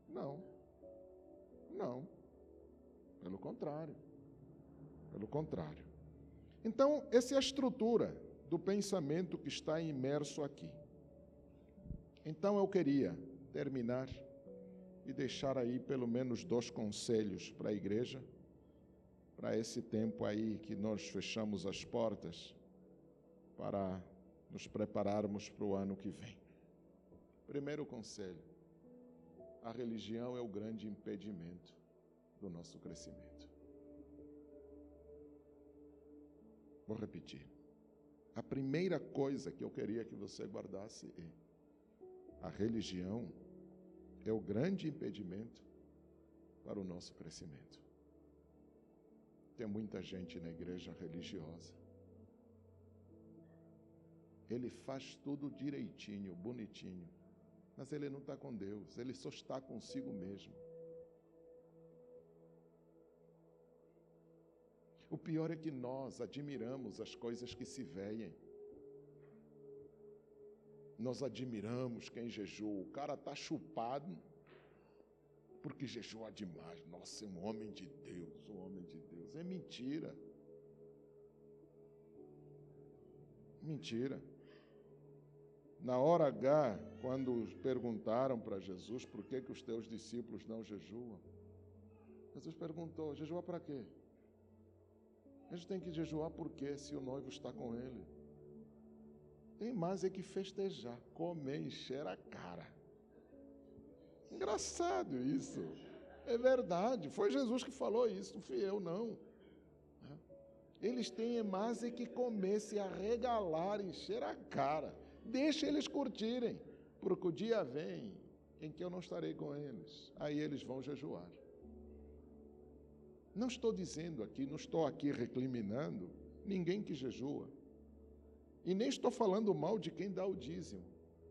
Speaker 1: Não. Não. Pelo contrário. Pelo contrário. Então, essa é a estrutura do pensamento que está imerso aqui. Então eu queria terminar e deixar aí pelo menos dois conselhos para a igreja, para esse tempo aí que nós fechamos as portas para nos prepararmos para o ano que vem. Primeiro conselho: a religião é o grande impedimento do nosso crescimento. Vou repetir. A primeira coisa que eu queria que você guardasse é: a religião é o grande impedimento para o nosso crescimento. Tem muita gente na igreja religiosa. Ele faz tudo direitinho, bonitinho, mas ele não está com Deus, ele só está consigo mesmo. O pior é que nós admiramos as coisas que se veem. Nós admiramos quem jejua. O cara está chupado porque jejua demais. Nossa, é um homem de Deus, um homem de Deus. É mentira. Mentira. Na hora H, quando perguntaram para Jesus por que, que os teus discípulos não jejuam, Jesus perguntou: jejua para quê? A gente tem que jejuar porque se o noivo está com ele. Tem mais é que festejar, comer, encher a cara. Engraçado isso. É verdade. Foi Jesus que falou isso, não fui eu, não. Eles têm mais é que comer, se arregalar, encher a cara. Deixa eles curtirem, porque o dia vem em que eu não estarei com eles. Aí eles vão jejuar. Não estou dizendo aqui, não estou aqui recriminando ninguém que jejua. E nem estou falando mal de quem dá o dízimo.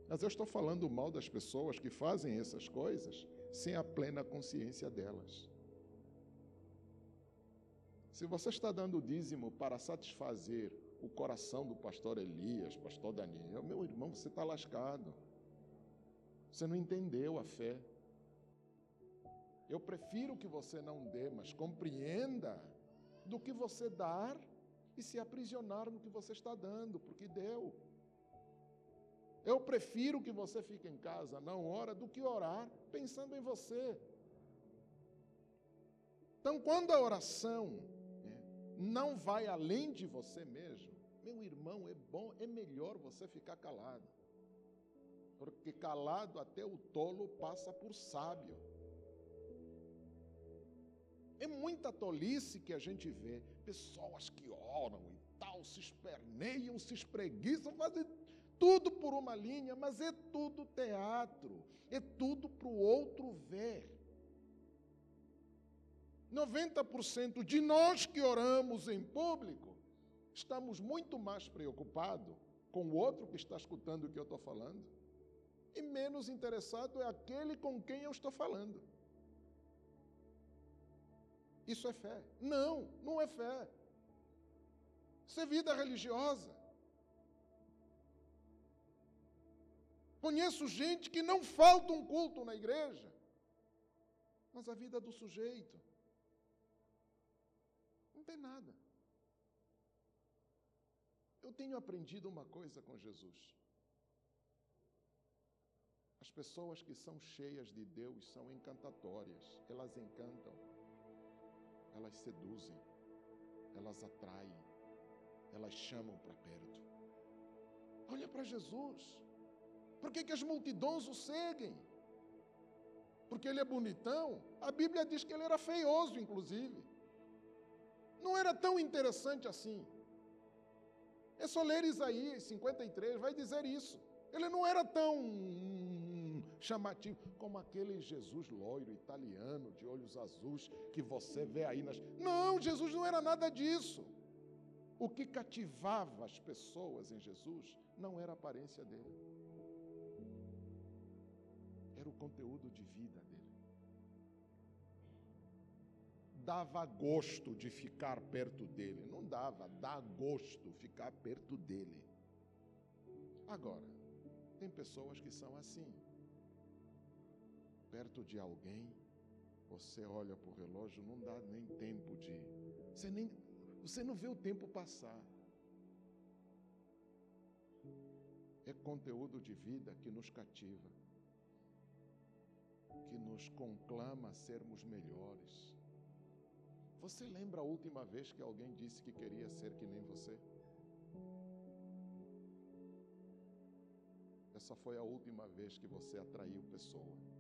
Speaker 1: Mas eu estou falando mal das pessoas que fazem essas coisas sem a plena consciência delas. Se você está dando o dízimo para satisfazer o coração do pastor Elias, pastor Daniel, meu irmão, você está lascado. Você não entendeu a fé. Eu prefiro que você não dê, mas compreenda do que você dar e se aprisionar no que você está dando, porque deu. Eu prefiro que você fique em casa, não ora, do que orar pensando em você. Então, quando a oração né, não vai além de você mesmo, meu irmão, é bom, é melhor você ficar calado. Porque calado até o tolo passa por sábio. É muita tolice que a gente vê. Pessoas que oram e tal, se esperneiam, se espreguiçam, fazem tudo por uma linha, mas é tudo teatro, é tudo para o outro ver. 90% de nós que oramos em público estamos muito mais preocupados com o outro que está escutando o que eu estou falando e menos interessado é aquele com quem eu estou falando. Isso é fé. Não, não é fé. Isso é vida religiosa. Conheço gente que não falta um culto na igreja, mas a vida do sujeito não tem nada. Eu tenho aprendido uma coisa com Jesus. As pessoas que são cheias de Deus são encantatórias, elas encantam, elas seduzem, elas atraem, elas chamam para perto. Olha para Jesus. Por que, que as multidões o seguem? Porque ele é bonitão? A Bíblia diz que ele era feioso, inclusive. Não era tão interessante assim. É só ler Isaías 53, vai dizer isso. Ele não era tão chamativo como aquele Jesus loiro italiano de olhos azuis que você vê aí nas. Não, Jesus não era nada disso. O que cativava as pessoas em Jesus não era a aparência dele, era o conteúdo de vida dele. Dava gosto de ficar perto dele, não dava, dá gosto ficar perto dele. Agora, tem pessoas que são assim. Perto de alguém, você olha para o relógio, não dá nem tempo de. Você nem, você não vê o tempo passar. É conteúdo de vida que nos cativa, que nos conclama a sermos melhores. Você lembra a última vez que alguém disse que queria ser que nem você? Essa foi a última vez que você atraiu pessoa.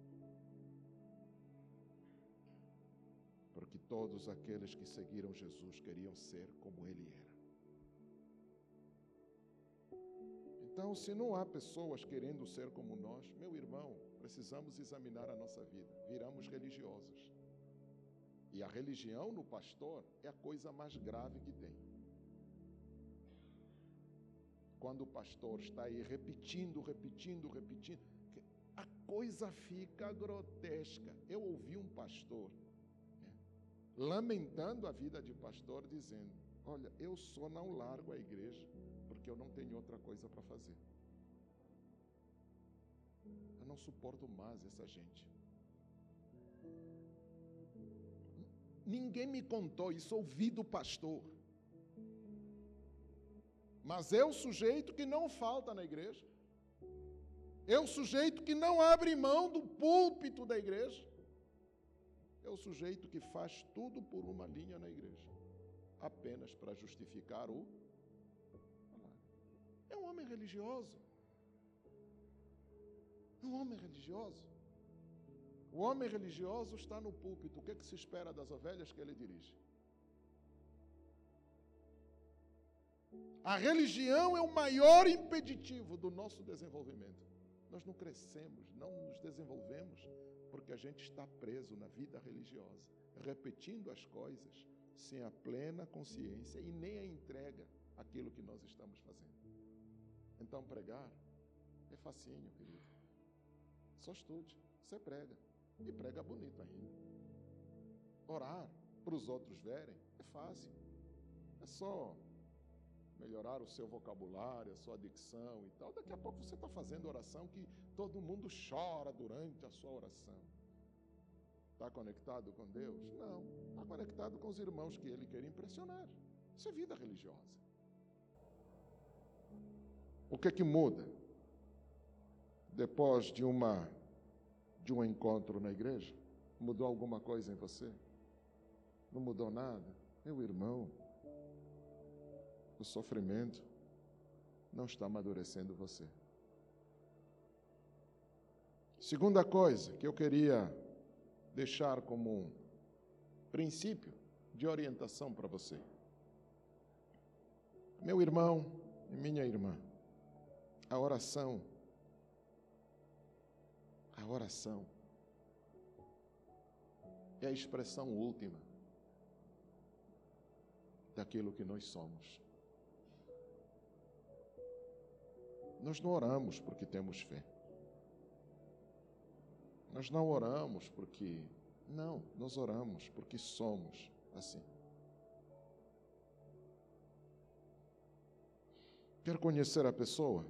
Speaker 1: Todos aqueles que seguiram Jesus queriam ser como ele era. Então, se não há pessoas querendo ser como nós, meu irmão, precisamos examinar a nossa vida. Viramos religiosos. E a religião no pastor é a coisa mais grave que tem. Quando o pastor está aí repetindo, repetindo, repetindo, a coisa fica grotesca. Eu ouvi um pastor lamentando a vida de pastor, dizendo: Olha, eu só não largo a igreja porque eu não tenho outra coisa para fazer. Eu não suporto mais essa gente. Ninguém me contou isso, ouvi do pastor. Mas é o sujeito que não falta na igreja. É o sujeito que não abre mão do púlpito da igreja é o sujeito que faz tudo por uma linha na igreja, apenas para justificar o. É um homem religioso. É um homem religioso. O homem religioso está no púlpito. O que, é que se espera das ovelhas que ele dirige? A religião é o maior impeditivo do nosso desenvolvimento. Nós não crescemos, não nos desenvolvemos porque a gente está preso na vida religiosa, repetindo as coisas sem a plena consciência e nem a entrega aquilo que nós estamos fazendo. Então, pregar é facinho, querido. Só estude, você prega e prega bonito ainda. Orar para os outros verem é fácil. É só melhorar o seu vocabulário, a sua dicção e tal. Daqui a pouco você está fazendo oração que todo mundo chora durante a sua oração. Está conectado com Deus? Não. Está conectado com os irmãos que ele quer impressionar. Isso é vida religiosa. O que é que muda depois de uma de um encontro na igreja? Mudou alguma coisa em você? Não mudou nada? Meu irmão, o sofrimento não está amadurecendo você. Segunda coisa que eu queria deixar como um princípio de orientação para você. Meu irmão e minha irmã, a oração, a oração é a expressão última daquilo que nós somos. Nós não oramos porque temos fé. Nós não oramos porque. Não, nós oramos porque somos assim. Quer conhecer a pessoa?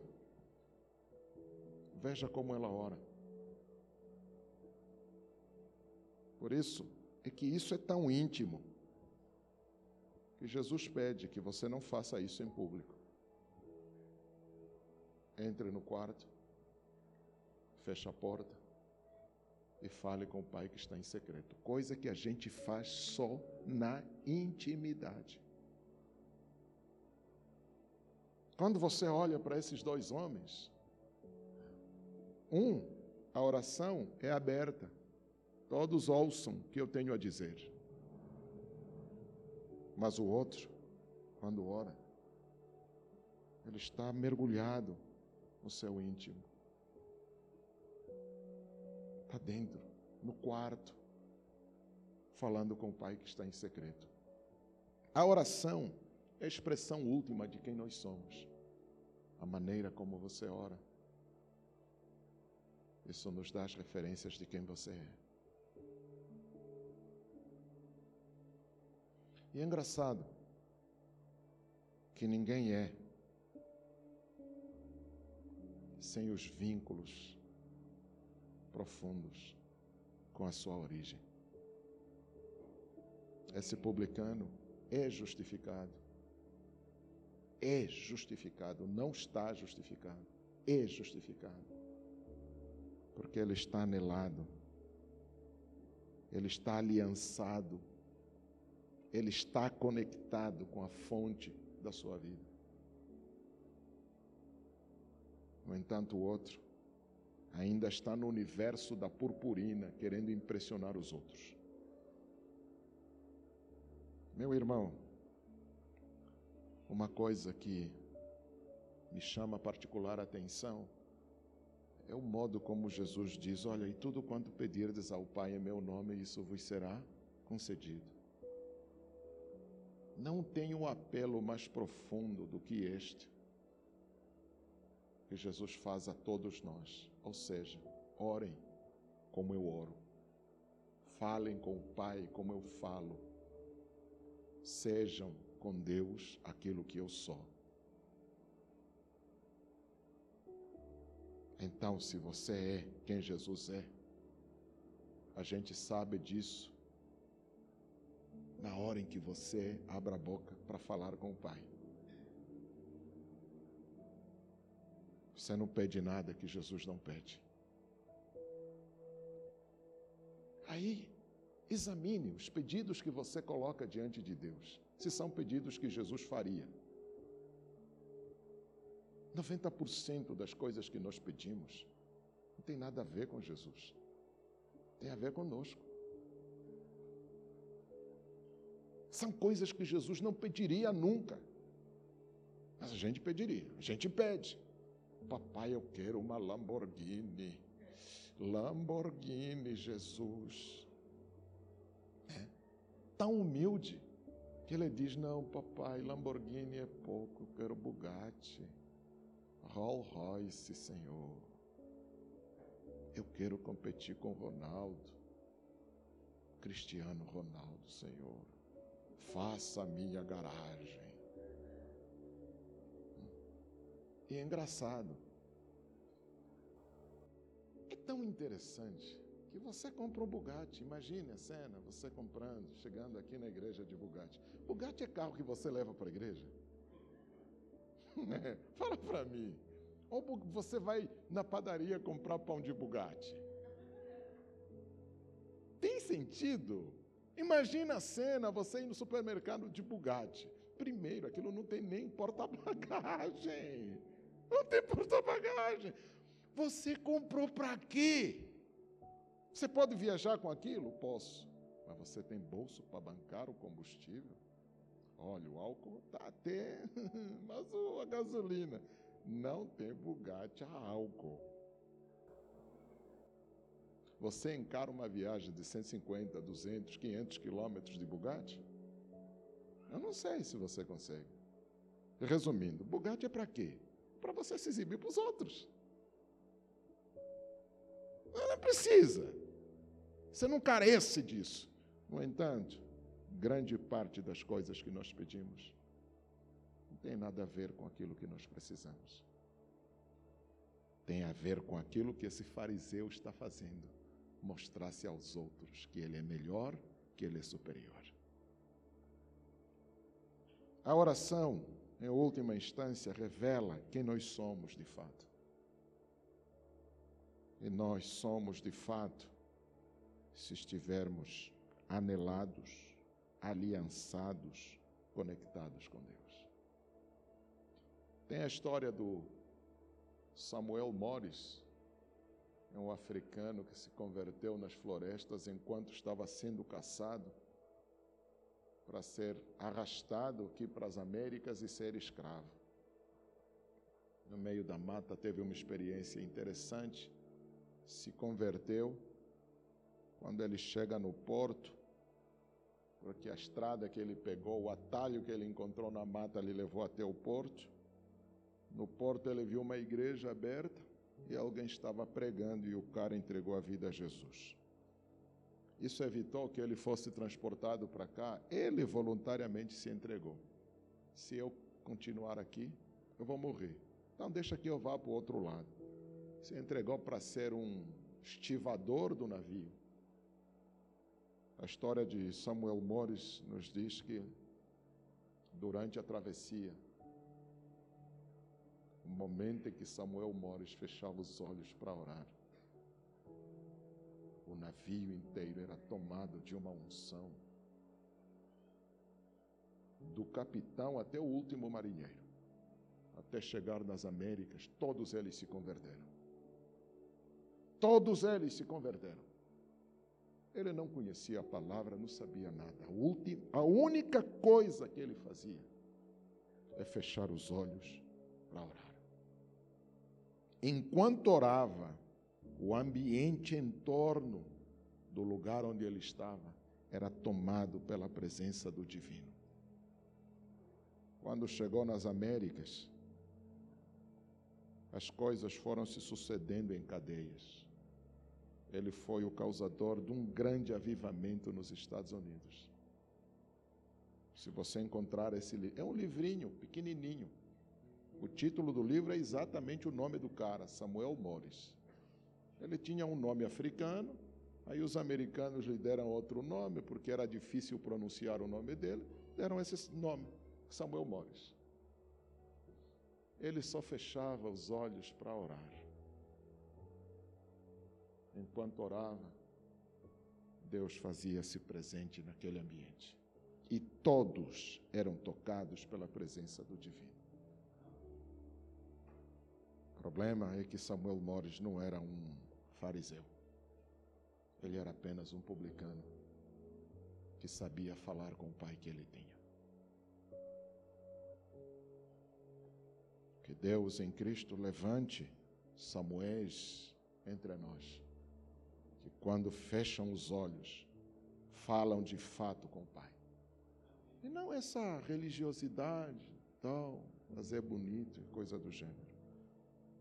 Speaker 1: Veja como ela ora. Por isso, é que isso é tão íntimo que Jesus pede que você não faça isso em público. Entre no quarto, feche a porta e fale com o Pai que está em secreto. Coisa que a gente faz só na intimidade. Quando você olha para esses dois homens, um, a oração é aberta. Todos ouçam o que eu tenho a dizer. Mas o outro, quando ora, ele está mergulhado no seu íntimo. Está dentro, no quarto, falando com o Pai que está em secreto. A oração é a expressão última de quem nós somos. A maneira como você ora. Isso nos dá as referências de quem você é. E é engraçado que ninguém é sem os vínculos profundos com a sua origem. Esse publicano é justificado. É justificado, não está justificado. É justificado. Porque ele está anelado. Ele está aliançado ele está conectado com a fonte da sua vida. No entanto, o outro ainda está no universo da purpurina, querendo impressionar os outros. Meu irmão, uma coisa que me chama particular atenção é o modo como Jesus diz: Olha, e tudo quanto pedirdes ao Pai em meu nome, isso vos será concedido. Não tem um apelo mais profundo do que este que Jesus faz a todos nós. Ou seja, orem como eu oro, falem com o Pai como eu falo, sejam com Deus aquilo que eu sou. Então, se você é quem Jesus é, a gente sabe disso na hora em que você abra a boca para falar com o Pai. Você não pede nada que Jesus não pede. Aí, examine os pedidos que você coloca diante de Deus, se são pedidos que Jesus faria. 90% das coisas que nós pedimos não tem nada a ver com Jesus, tem a ver conosco. São coisas que Jesus não pediria nunca. Mas a gente pediria, a gente pede. Papai, eu quero uma Lamborghini. Lamborghini, Jesus. É. Tão humilde que ele diz: Não, papai, Lamborghini é pouco, eu quero Bugatti. Rolls Royce, Senhor. Eu quero competir com Ronaldo. Cristiano Ronaldo, Senhor faça a minha garagem. E é engraçado. É tão interessante que você compra um Bugatti. Imagine a cena, você comprando, chegando aqui na igreja de Bugatti. Bugatti é carro que você leva para a igreja? É, fala para mim. Ou você vai na padaria comprar pão de Bugatti? Tem sentido? Imagina a cena, você ir no supermercado de Bugatti. Primeiro, aquilo não tem nem porta-bagagem. Não tem porta-bagagem. Você comprou para quê? Você pode viajar com aquilo? Posso. Mas você tem bolso para bancar o combustível? Olha, o álcool está até, mas a gasolina. Não tem Bugatti a álcool. Você encara uma viagem de 150, 200, 500 quilômetros de Bugatti? Eu não sei se você consegue. Resumindo, Bugatti é para quê? Para você se exibir para os outros. Não precisa. Você não carece disso. No entanto, grande parte das coisas que nós pedimos não tem nada a ver com aquilo que nós precisamos. Tem a ver com aquilo que esse fariseu está fazendo mostrar-se aos outros que ele é melhor, que ele é superior. A oração, em última instância, revela quem nós somos de fato. E nós somos de fato se estivermos anelados, aliançados, conectados com Deus. Tem a história do Samuel Morris, é um africano que se converteu nas florestas enquanto estava sendo caçado para ser arrastado aqui para as Américas e ser escravo. No meio da mata teve uma experiência interessante, se converteu. Quando ele chega no porto, porque a estrada que ele pegou, o atalho que ele encontrou na mata, lhe levou até o porto. No porto ele viu uma igreja aberta e alguém estava pregando e o cara entregou a vida a Jesus. Isso evitou que ele fosse transportado para cá. Ele voluntariamente se entregou. Se eu continuar aqui, eu vou morrer. Então deixa que eu vá para o outro lado. Se entregou para ser um estivador do navio. A história de Samuel Morris nos diz que durante a travessia o momento em que Samuel Morris fechava os olhos para orar, o navio inteiro era tomado de uma unção, do capitão até o último marinheiro, até chegar nas Américas, todos eles se converteram. Todos eles se converteram. Ele não conhecia a palavra, não sabia nada. A, última, a única coisa que ele fazia é fechar os olhos para orar. Enquanto orava, o ambiente em torno do lugar onde ele estava era tomado pela presença do divino. Quando chegou nas Américas, as coisas foram se sucedendo em cadeias. Ele foi o causador de um grande avivamento nos Estados Unidos. Se você encontrar esse livro, é um livrinho pequenininho, o título do livro é exatamente o nome do cara, Samuel Morris. Ele tinha um nome africano, aí os americanos lhe deram outro nome, porque era difícil pronunciar o nome dele, deram esse nome, Samuel Morris. Ele só fechava os olhos para orar. Enquanto orava, Deus fazia-se presente naquele ambiente. E todos eram tocados pela presença do Divino. O problema é que Samuel Morris não era um fariseu. Ele era apenas um publicano que sabia falar com o pai que ele tinha. Que Deus em Cristo levante Samuéis entre nós, que quando fecham os olhos, falam de fato com o Pai. E não essa religiosidade, tal, fazer bonito e coisa do gênero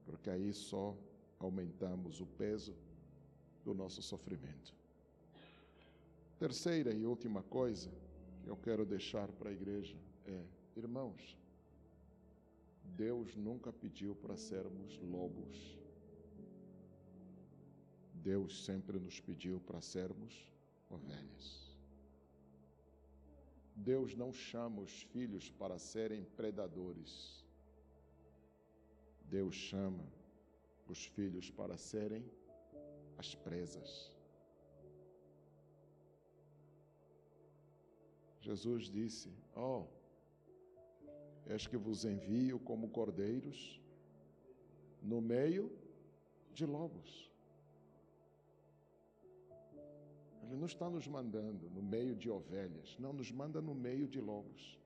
Speaker 1: porque aí só aumentamos o peso do nosso sofrimento. Terceira e última coisa que eu quero deixar para a igreja é, irmãos, Deus nunca pediu para sermos lobos. Deus sempre nos pediu para sermos ovelhas. Deus não chama os filhos para serem predadores. Deus chama os filhos para serem as presas. Jesus disse: Ó, oh, és que vos envio como cordeiros no meio de lobos. Ele não está nos mandando no meio de ovelhas, não, nos manda no meio de lobos.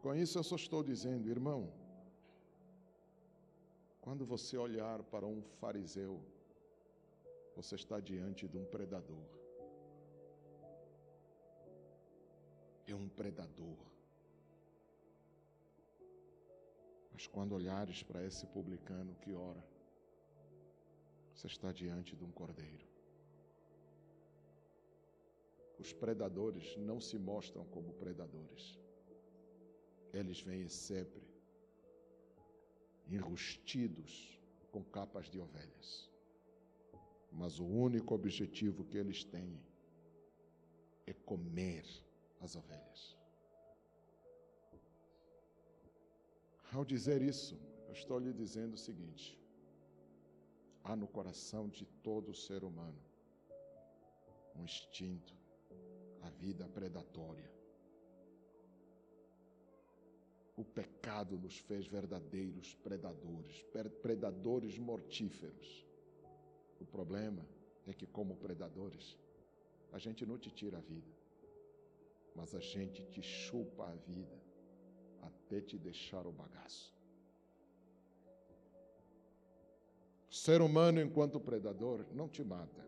Speaker 1: Com isso eu só estou dizendo, irmão, quando você olhar para um fariseu, você está diante de um predador. É um predador. Mas quando olhares para esse publicano que ora, você está diante de um cordeiro. os predadores não se mostram como predadores. Eles vêm sempre enrustidos com capas de ovelhas. Mas o único objetivo que eles têm é comer as ovelhas. Ao dizer isso, eu estou lhe dizendo o seguinte: há no coração de todo ser humano um instinto, a vida predatória. O pecado nos fez verdadeiros predadores, predadores mortíferos. O problema é que, como predadores, a gente não te tira a vida, mas a gente te chupa a vida até te deixar o bagaço. O ser humano, enquanto predador, não te mata,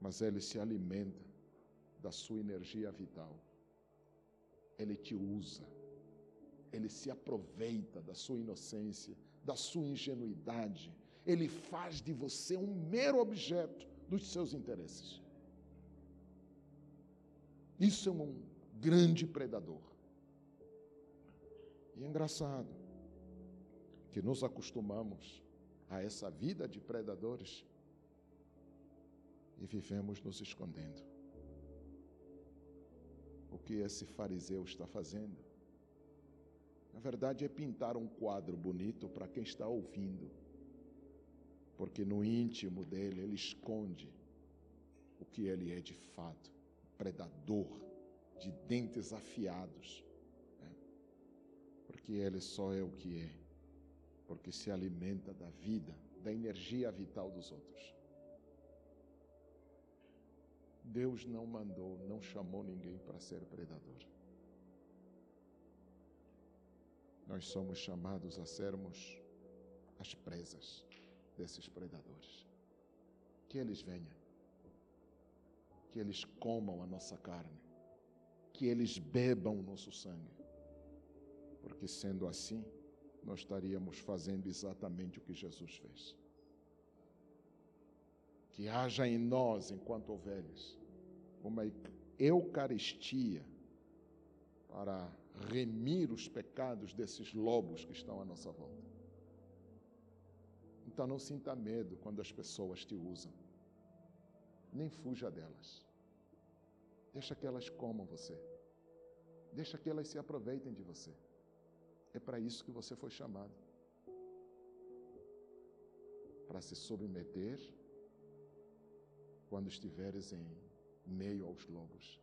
Speaker 1: mas ele se alimenta da sua energia vital. Ele te usa, ele se aproveita da sua inocência, da sua ingenuidade, ele faz de você um mero objeto dos seus interesses. Isso é um grande predador. E é engraçado que nos acostumamos a essa vida de predadores e vivemos nos escondendo. O que esse fariseu está fazendo? Na verdade, é pintar um quadro bonito para quem está ouvindo, porque no íntimo dele ele esconde o que ele é de fato predador, de dentes afiados, né? porque ele só é o que é, porque se alimenta da vida, da energia vital dos outros. Deus não mandou, não chamou ninguém para ser predador. Nós somos chamados a sermos as presas desses predadores. Que eles venham, que eles comam a nossa carne, que eles bebam o nosso sangue, porque sendo assim, nós estaríamos fazendo exatamente o que Jesus fez que haja em nós, enquanto ovelhas, uma eucaristia para remir os pecados desses lobos que estão à nossa volta. Então não sinta medo quando as pessoas te usam, nem fuja delas. Deixa que elas comam você, deixa que elas se aproveitem de você. É para isso que você foi chamado para se submeter quando estiveres em meio aos lobos.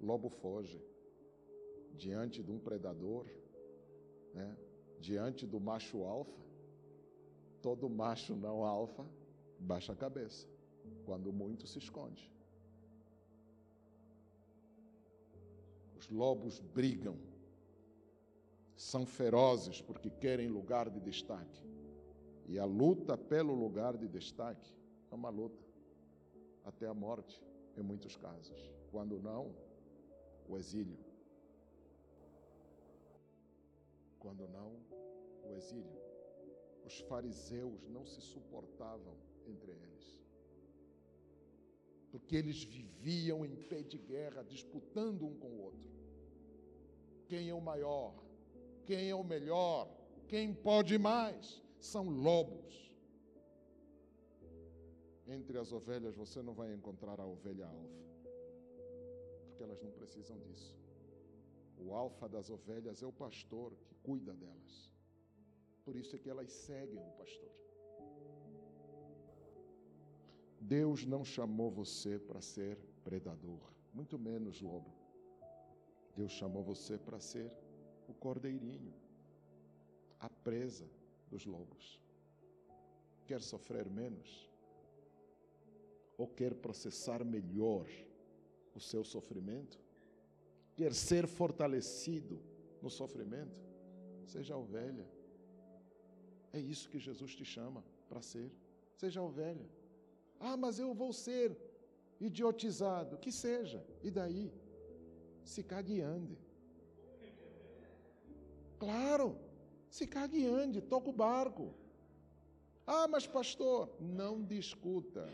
Speaker 1: Lobo foge diante de um predador, né? diante do macho alfa. Todo macho não alfa baixa a cabeça, quando muito se esconde. Os lobos brigam, são ferozes porque querem lugar de destaque. E a luta pelo lugar de destaque é uma luta até a morte, em muitos casos. Quando não, o exílio. Quando não, o exílio. Os fariseus não se suportavam entre eles. Porque eles viviam em pé de guerra, disputando um com o outro. Quem é o maior? Quem é o melhor? Quem pode mais? São lobos entre as ovelhas você não vai encontrar a ovelha alfa, porque elas não precisam disso. O alfa das ovelhas é o pastor que cuida delas. Por isso é que elas seguem o pastor. Deus não chamou você para ser predador, muito menos lobo. Deus chamou você para ser o cordeirinho, a presa dos lobos. Quer sofrer menos? Ou quer processar melhor o seu sofrimento, quer ser fortalecido no sofrimento, seja ovelha. É isso que Jesus te chama para ser. Seja ovelha. Ah, mas eu vou ser idiotizado. Que seja. E daí? Se cague e ande. Claro, se cague e ande, toca o barco. Ah, mas pastor, não discuta.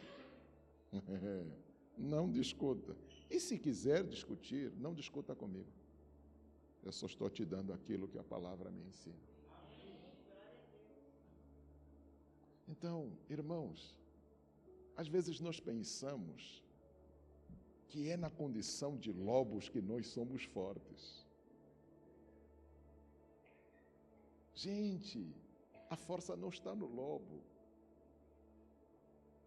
Speaker 1: Não discuta. E se quiser discutir, não discuta comigo. Eu só estou te dando aquilo que a palavra me ensina. Então, irmãos, às vezes nós pensamos que é na condição de lobos que nós somos fortes. Gente, a força não está no lobo.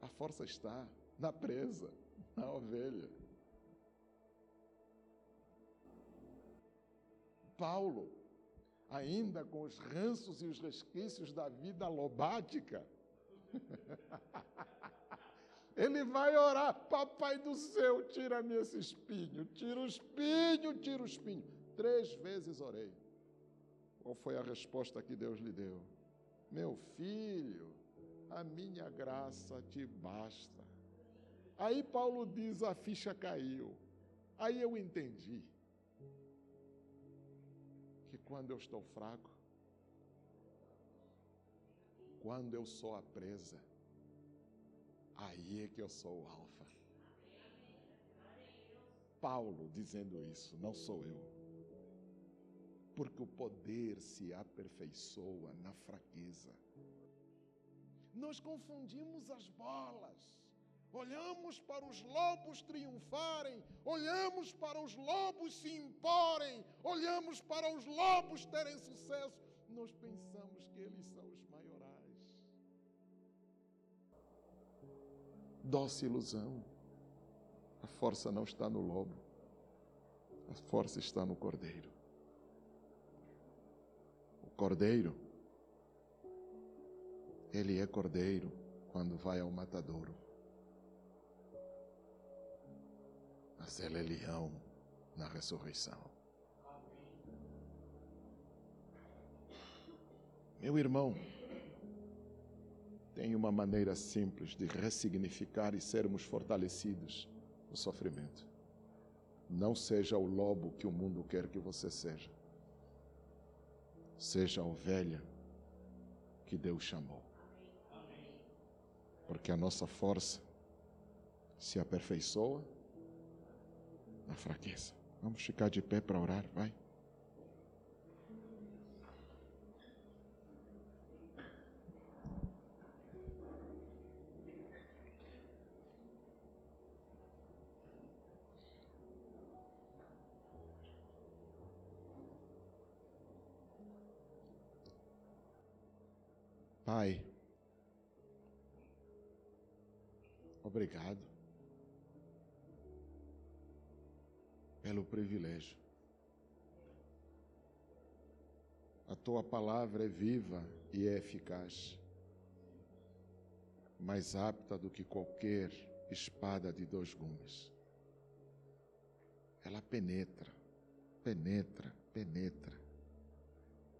Speaker 1: A força está na presa, na ovelha. Paulo, ainda com os ranços e os resquícios da vida lobática, ele vai orar, papai do céu, tira-me esse espinho, tira o espinho, tira o espinho. Três vezes orei. Qual foi a resposta que Deus lhe deu? Meu filho, a minha graça te basta. Aí Paulo diz: a ficha caiu. Aí eu entendi que quando eu estou fraco, quando eu sou a presa, aí é que eu sou o alfa. Paulo dizendo isso, não sou eu. Porque o poder se aperfeiçoa na fraqueza. Nós confundimos as bolas olhamos para os lobos triunfarem, olhamos para os lobos se imporem, olhamos para os lobos terem sucesso, nós pensamos que eles são os maiorais. Doce ilusão. A força não está no lobo, a força está no cordeiro. O cordeiro, ele é cordeiro quando vai ao matadouro. Mas ele é leão na ressurreição. Meu irmão, tem uma maneira simples de ressignificar e sermos fortalecidos no sofrimento. Não seja o lobo que o mundo quer que você seja. Seja a ovelha que Deus chamou. Porque a nossa força se aperfeiçoa na fraqueza. Vamos ficar de pé para orar, vai. Pai, obrigado pelo privilégio. A tua palavra é viva e é eficaz, mais apta do que qualquer espada de dois gumes. Ela penetra, penetra, penetra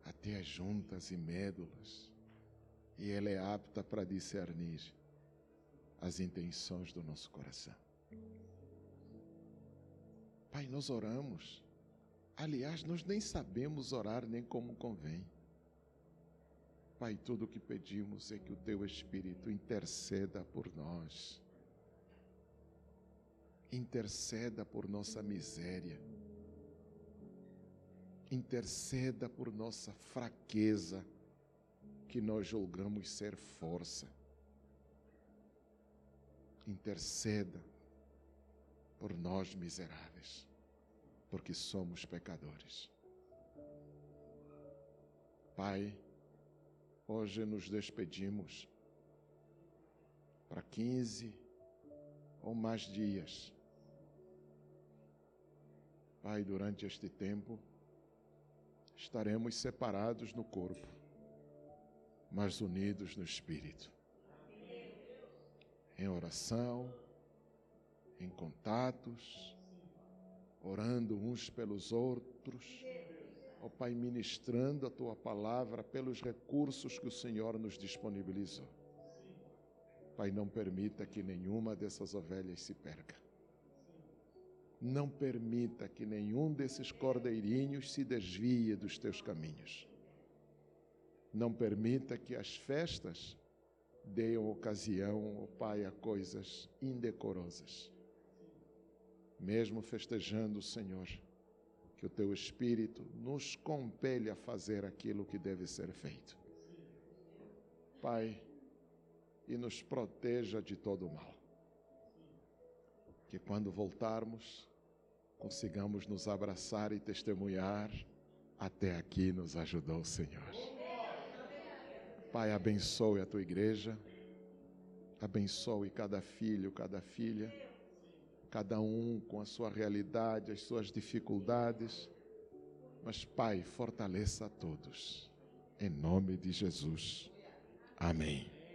Speaker 1: até as juntas e médulas, e ela é apta para discernir as intenções do nosso coração. Pai, nós oramos. Aliás, nós nem sabemos orar nem como convém. Pai, tudo o que pedimos é que o Teu Espírito interceda por nós. Interceda por nossa miséria. Interceda por nossa fraqueza, que nós julgamos ser força. Interceda por nós miseráveis, porque somos pecadores. Pai, hoje nos despedimos para 15 ou mais dias. Pai, durante este tempo, estaremos separados no corpo, mas unidos no espírito. Em oração, em contatos, orando uns pelos outros. Ó oh, Pai, ministrando a tua palavra pelos recursos que o Senhor nos disponibilizou. Pai, não permita que nenhuma dessas ovelhas se perca. Não permita que nenhum desses cordeirinhos se desvie dos teus caminhos. Não permita que as festas dê ocasião, ó Pai, a coisas indecorosas. Mesmo festejando, Senhor, que o Teu Espírito nos compele a fazer aquilo que deve ser feito. Pai, e nos proteja de todo o mal. Que quando voltarmos, consigamos nos abraçar e testemunhar. Até aqui nos ajudou o Senhor. Pai, abençoe a tua igreja, abençoe cada filho, cada filha, cada um com a sua realidade, as suas dificuldades. Mas, Pai, fortaleça a todos. Em nome de Jesus. Amém.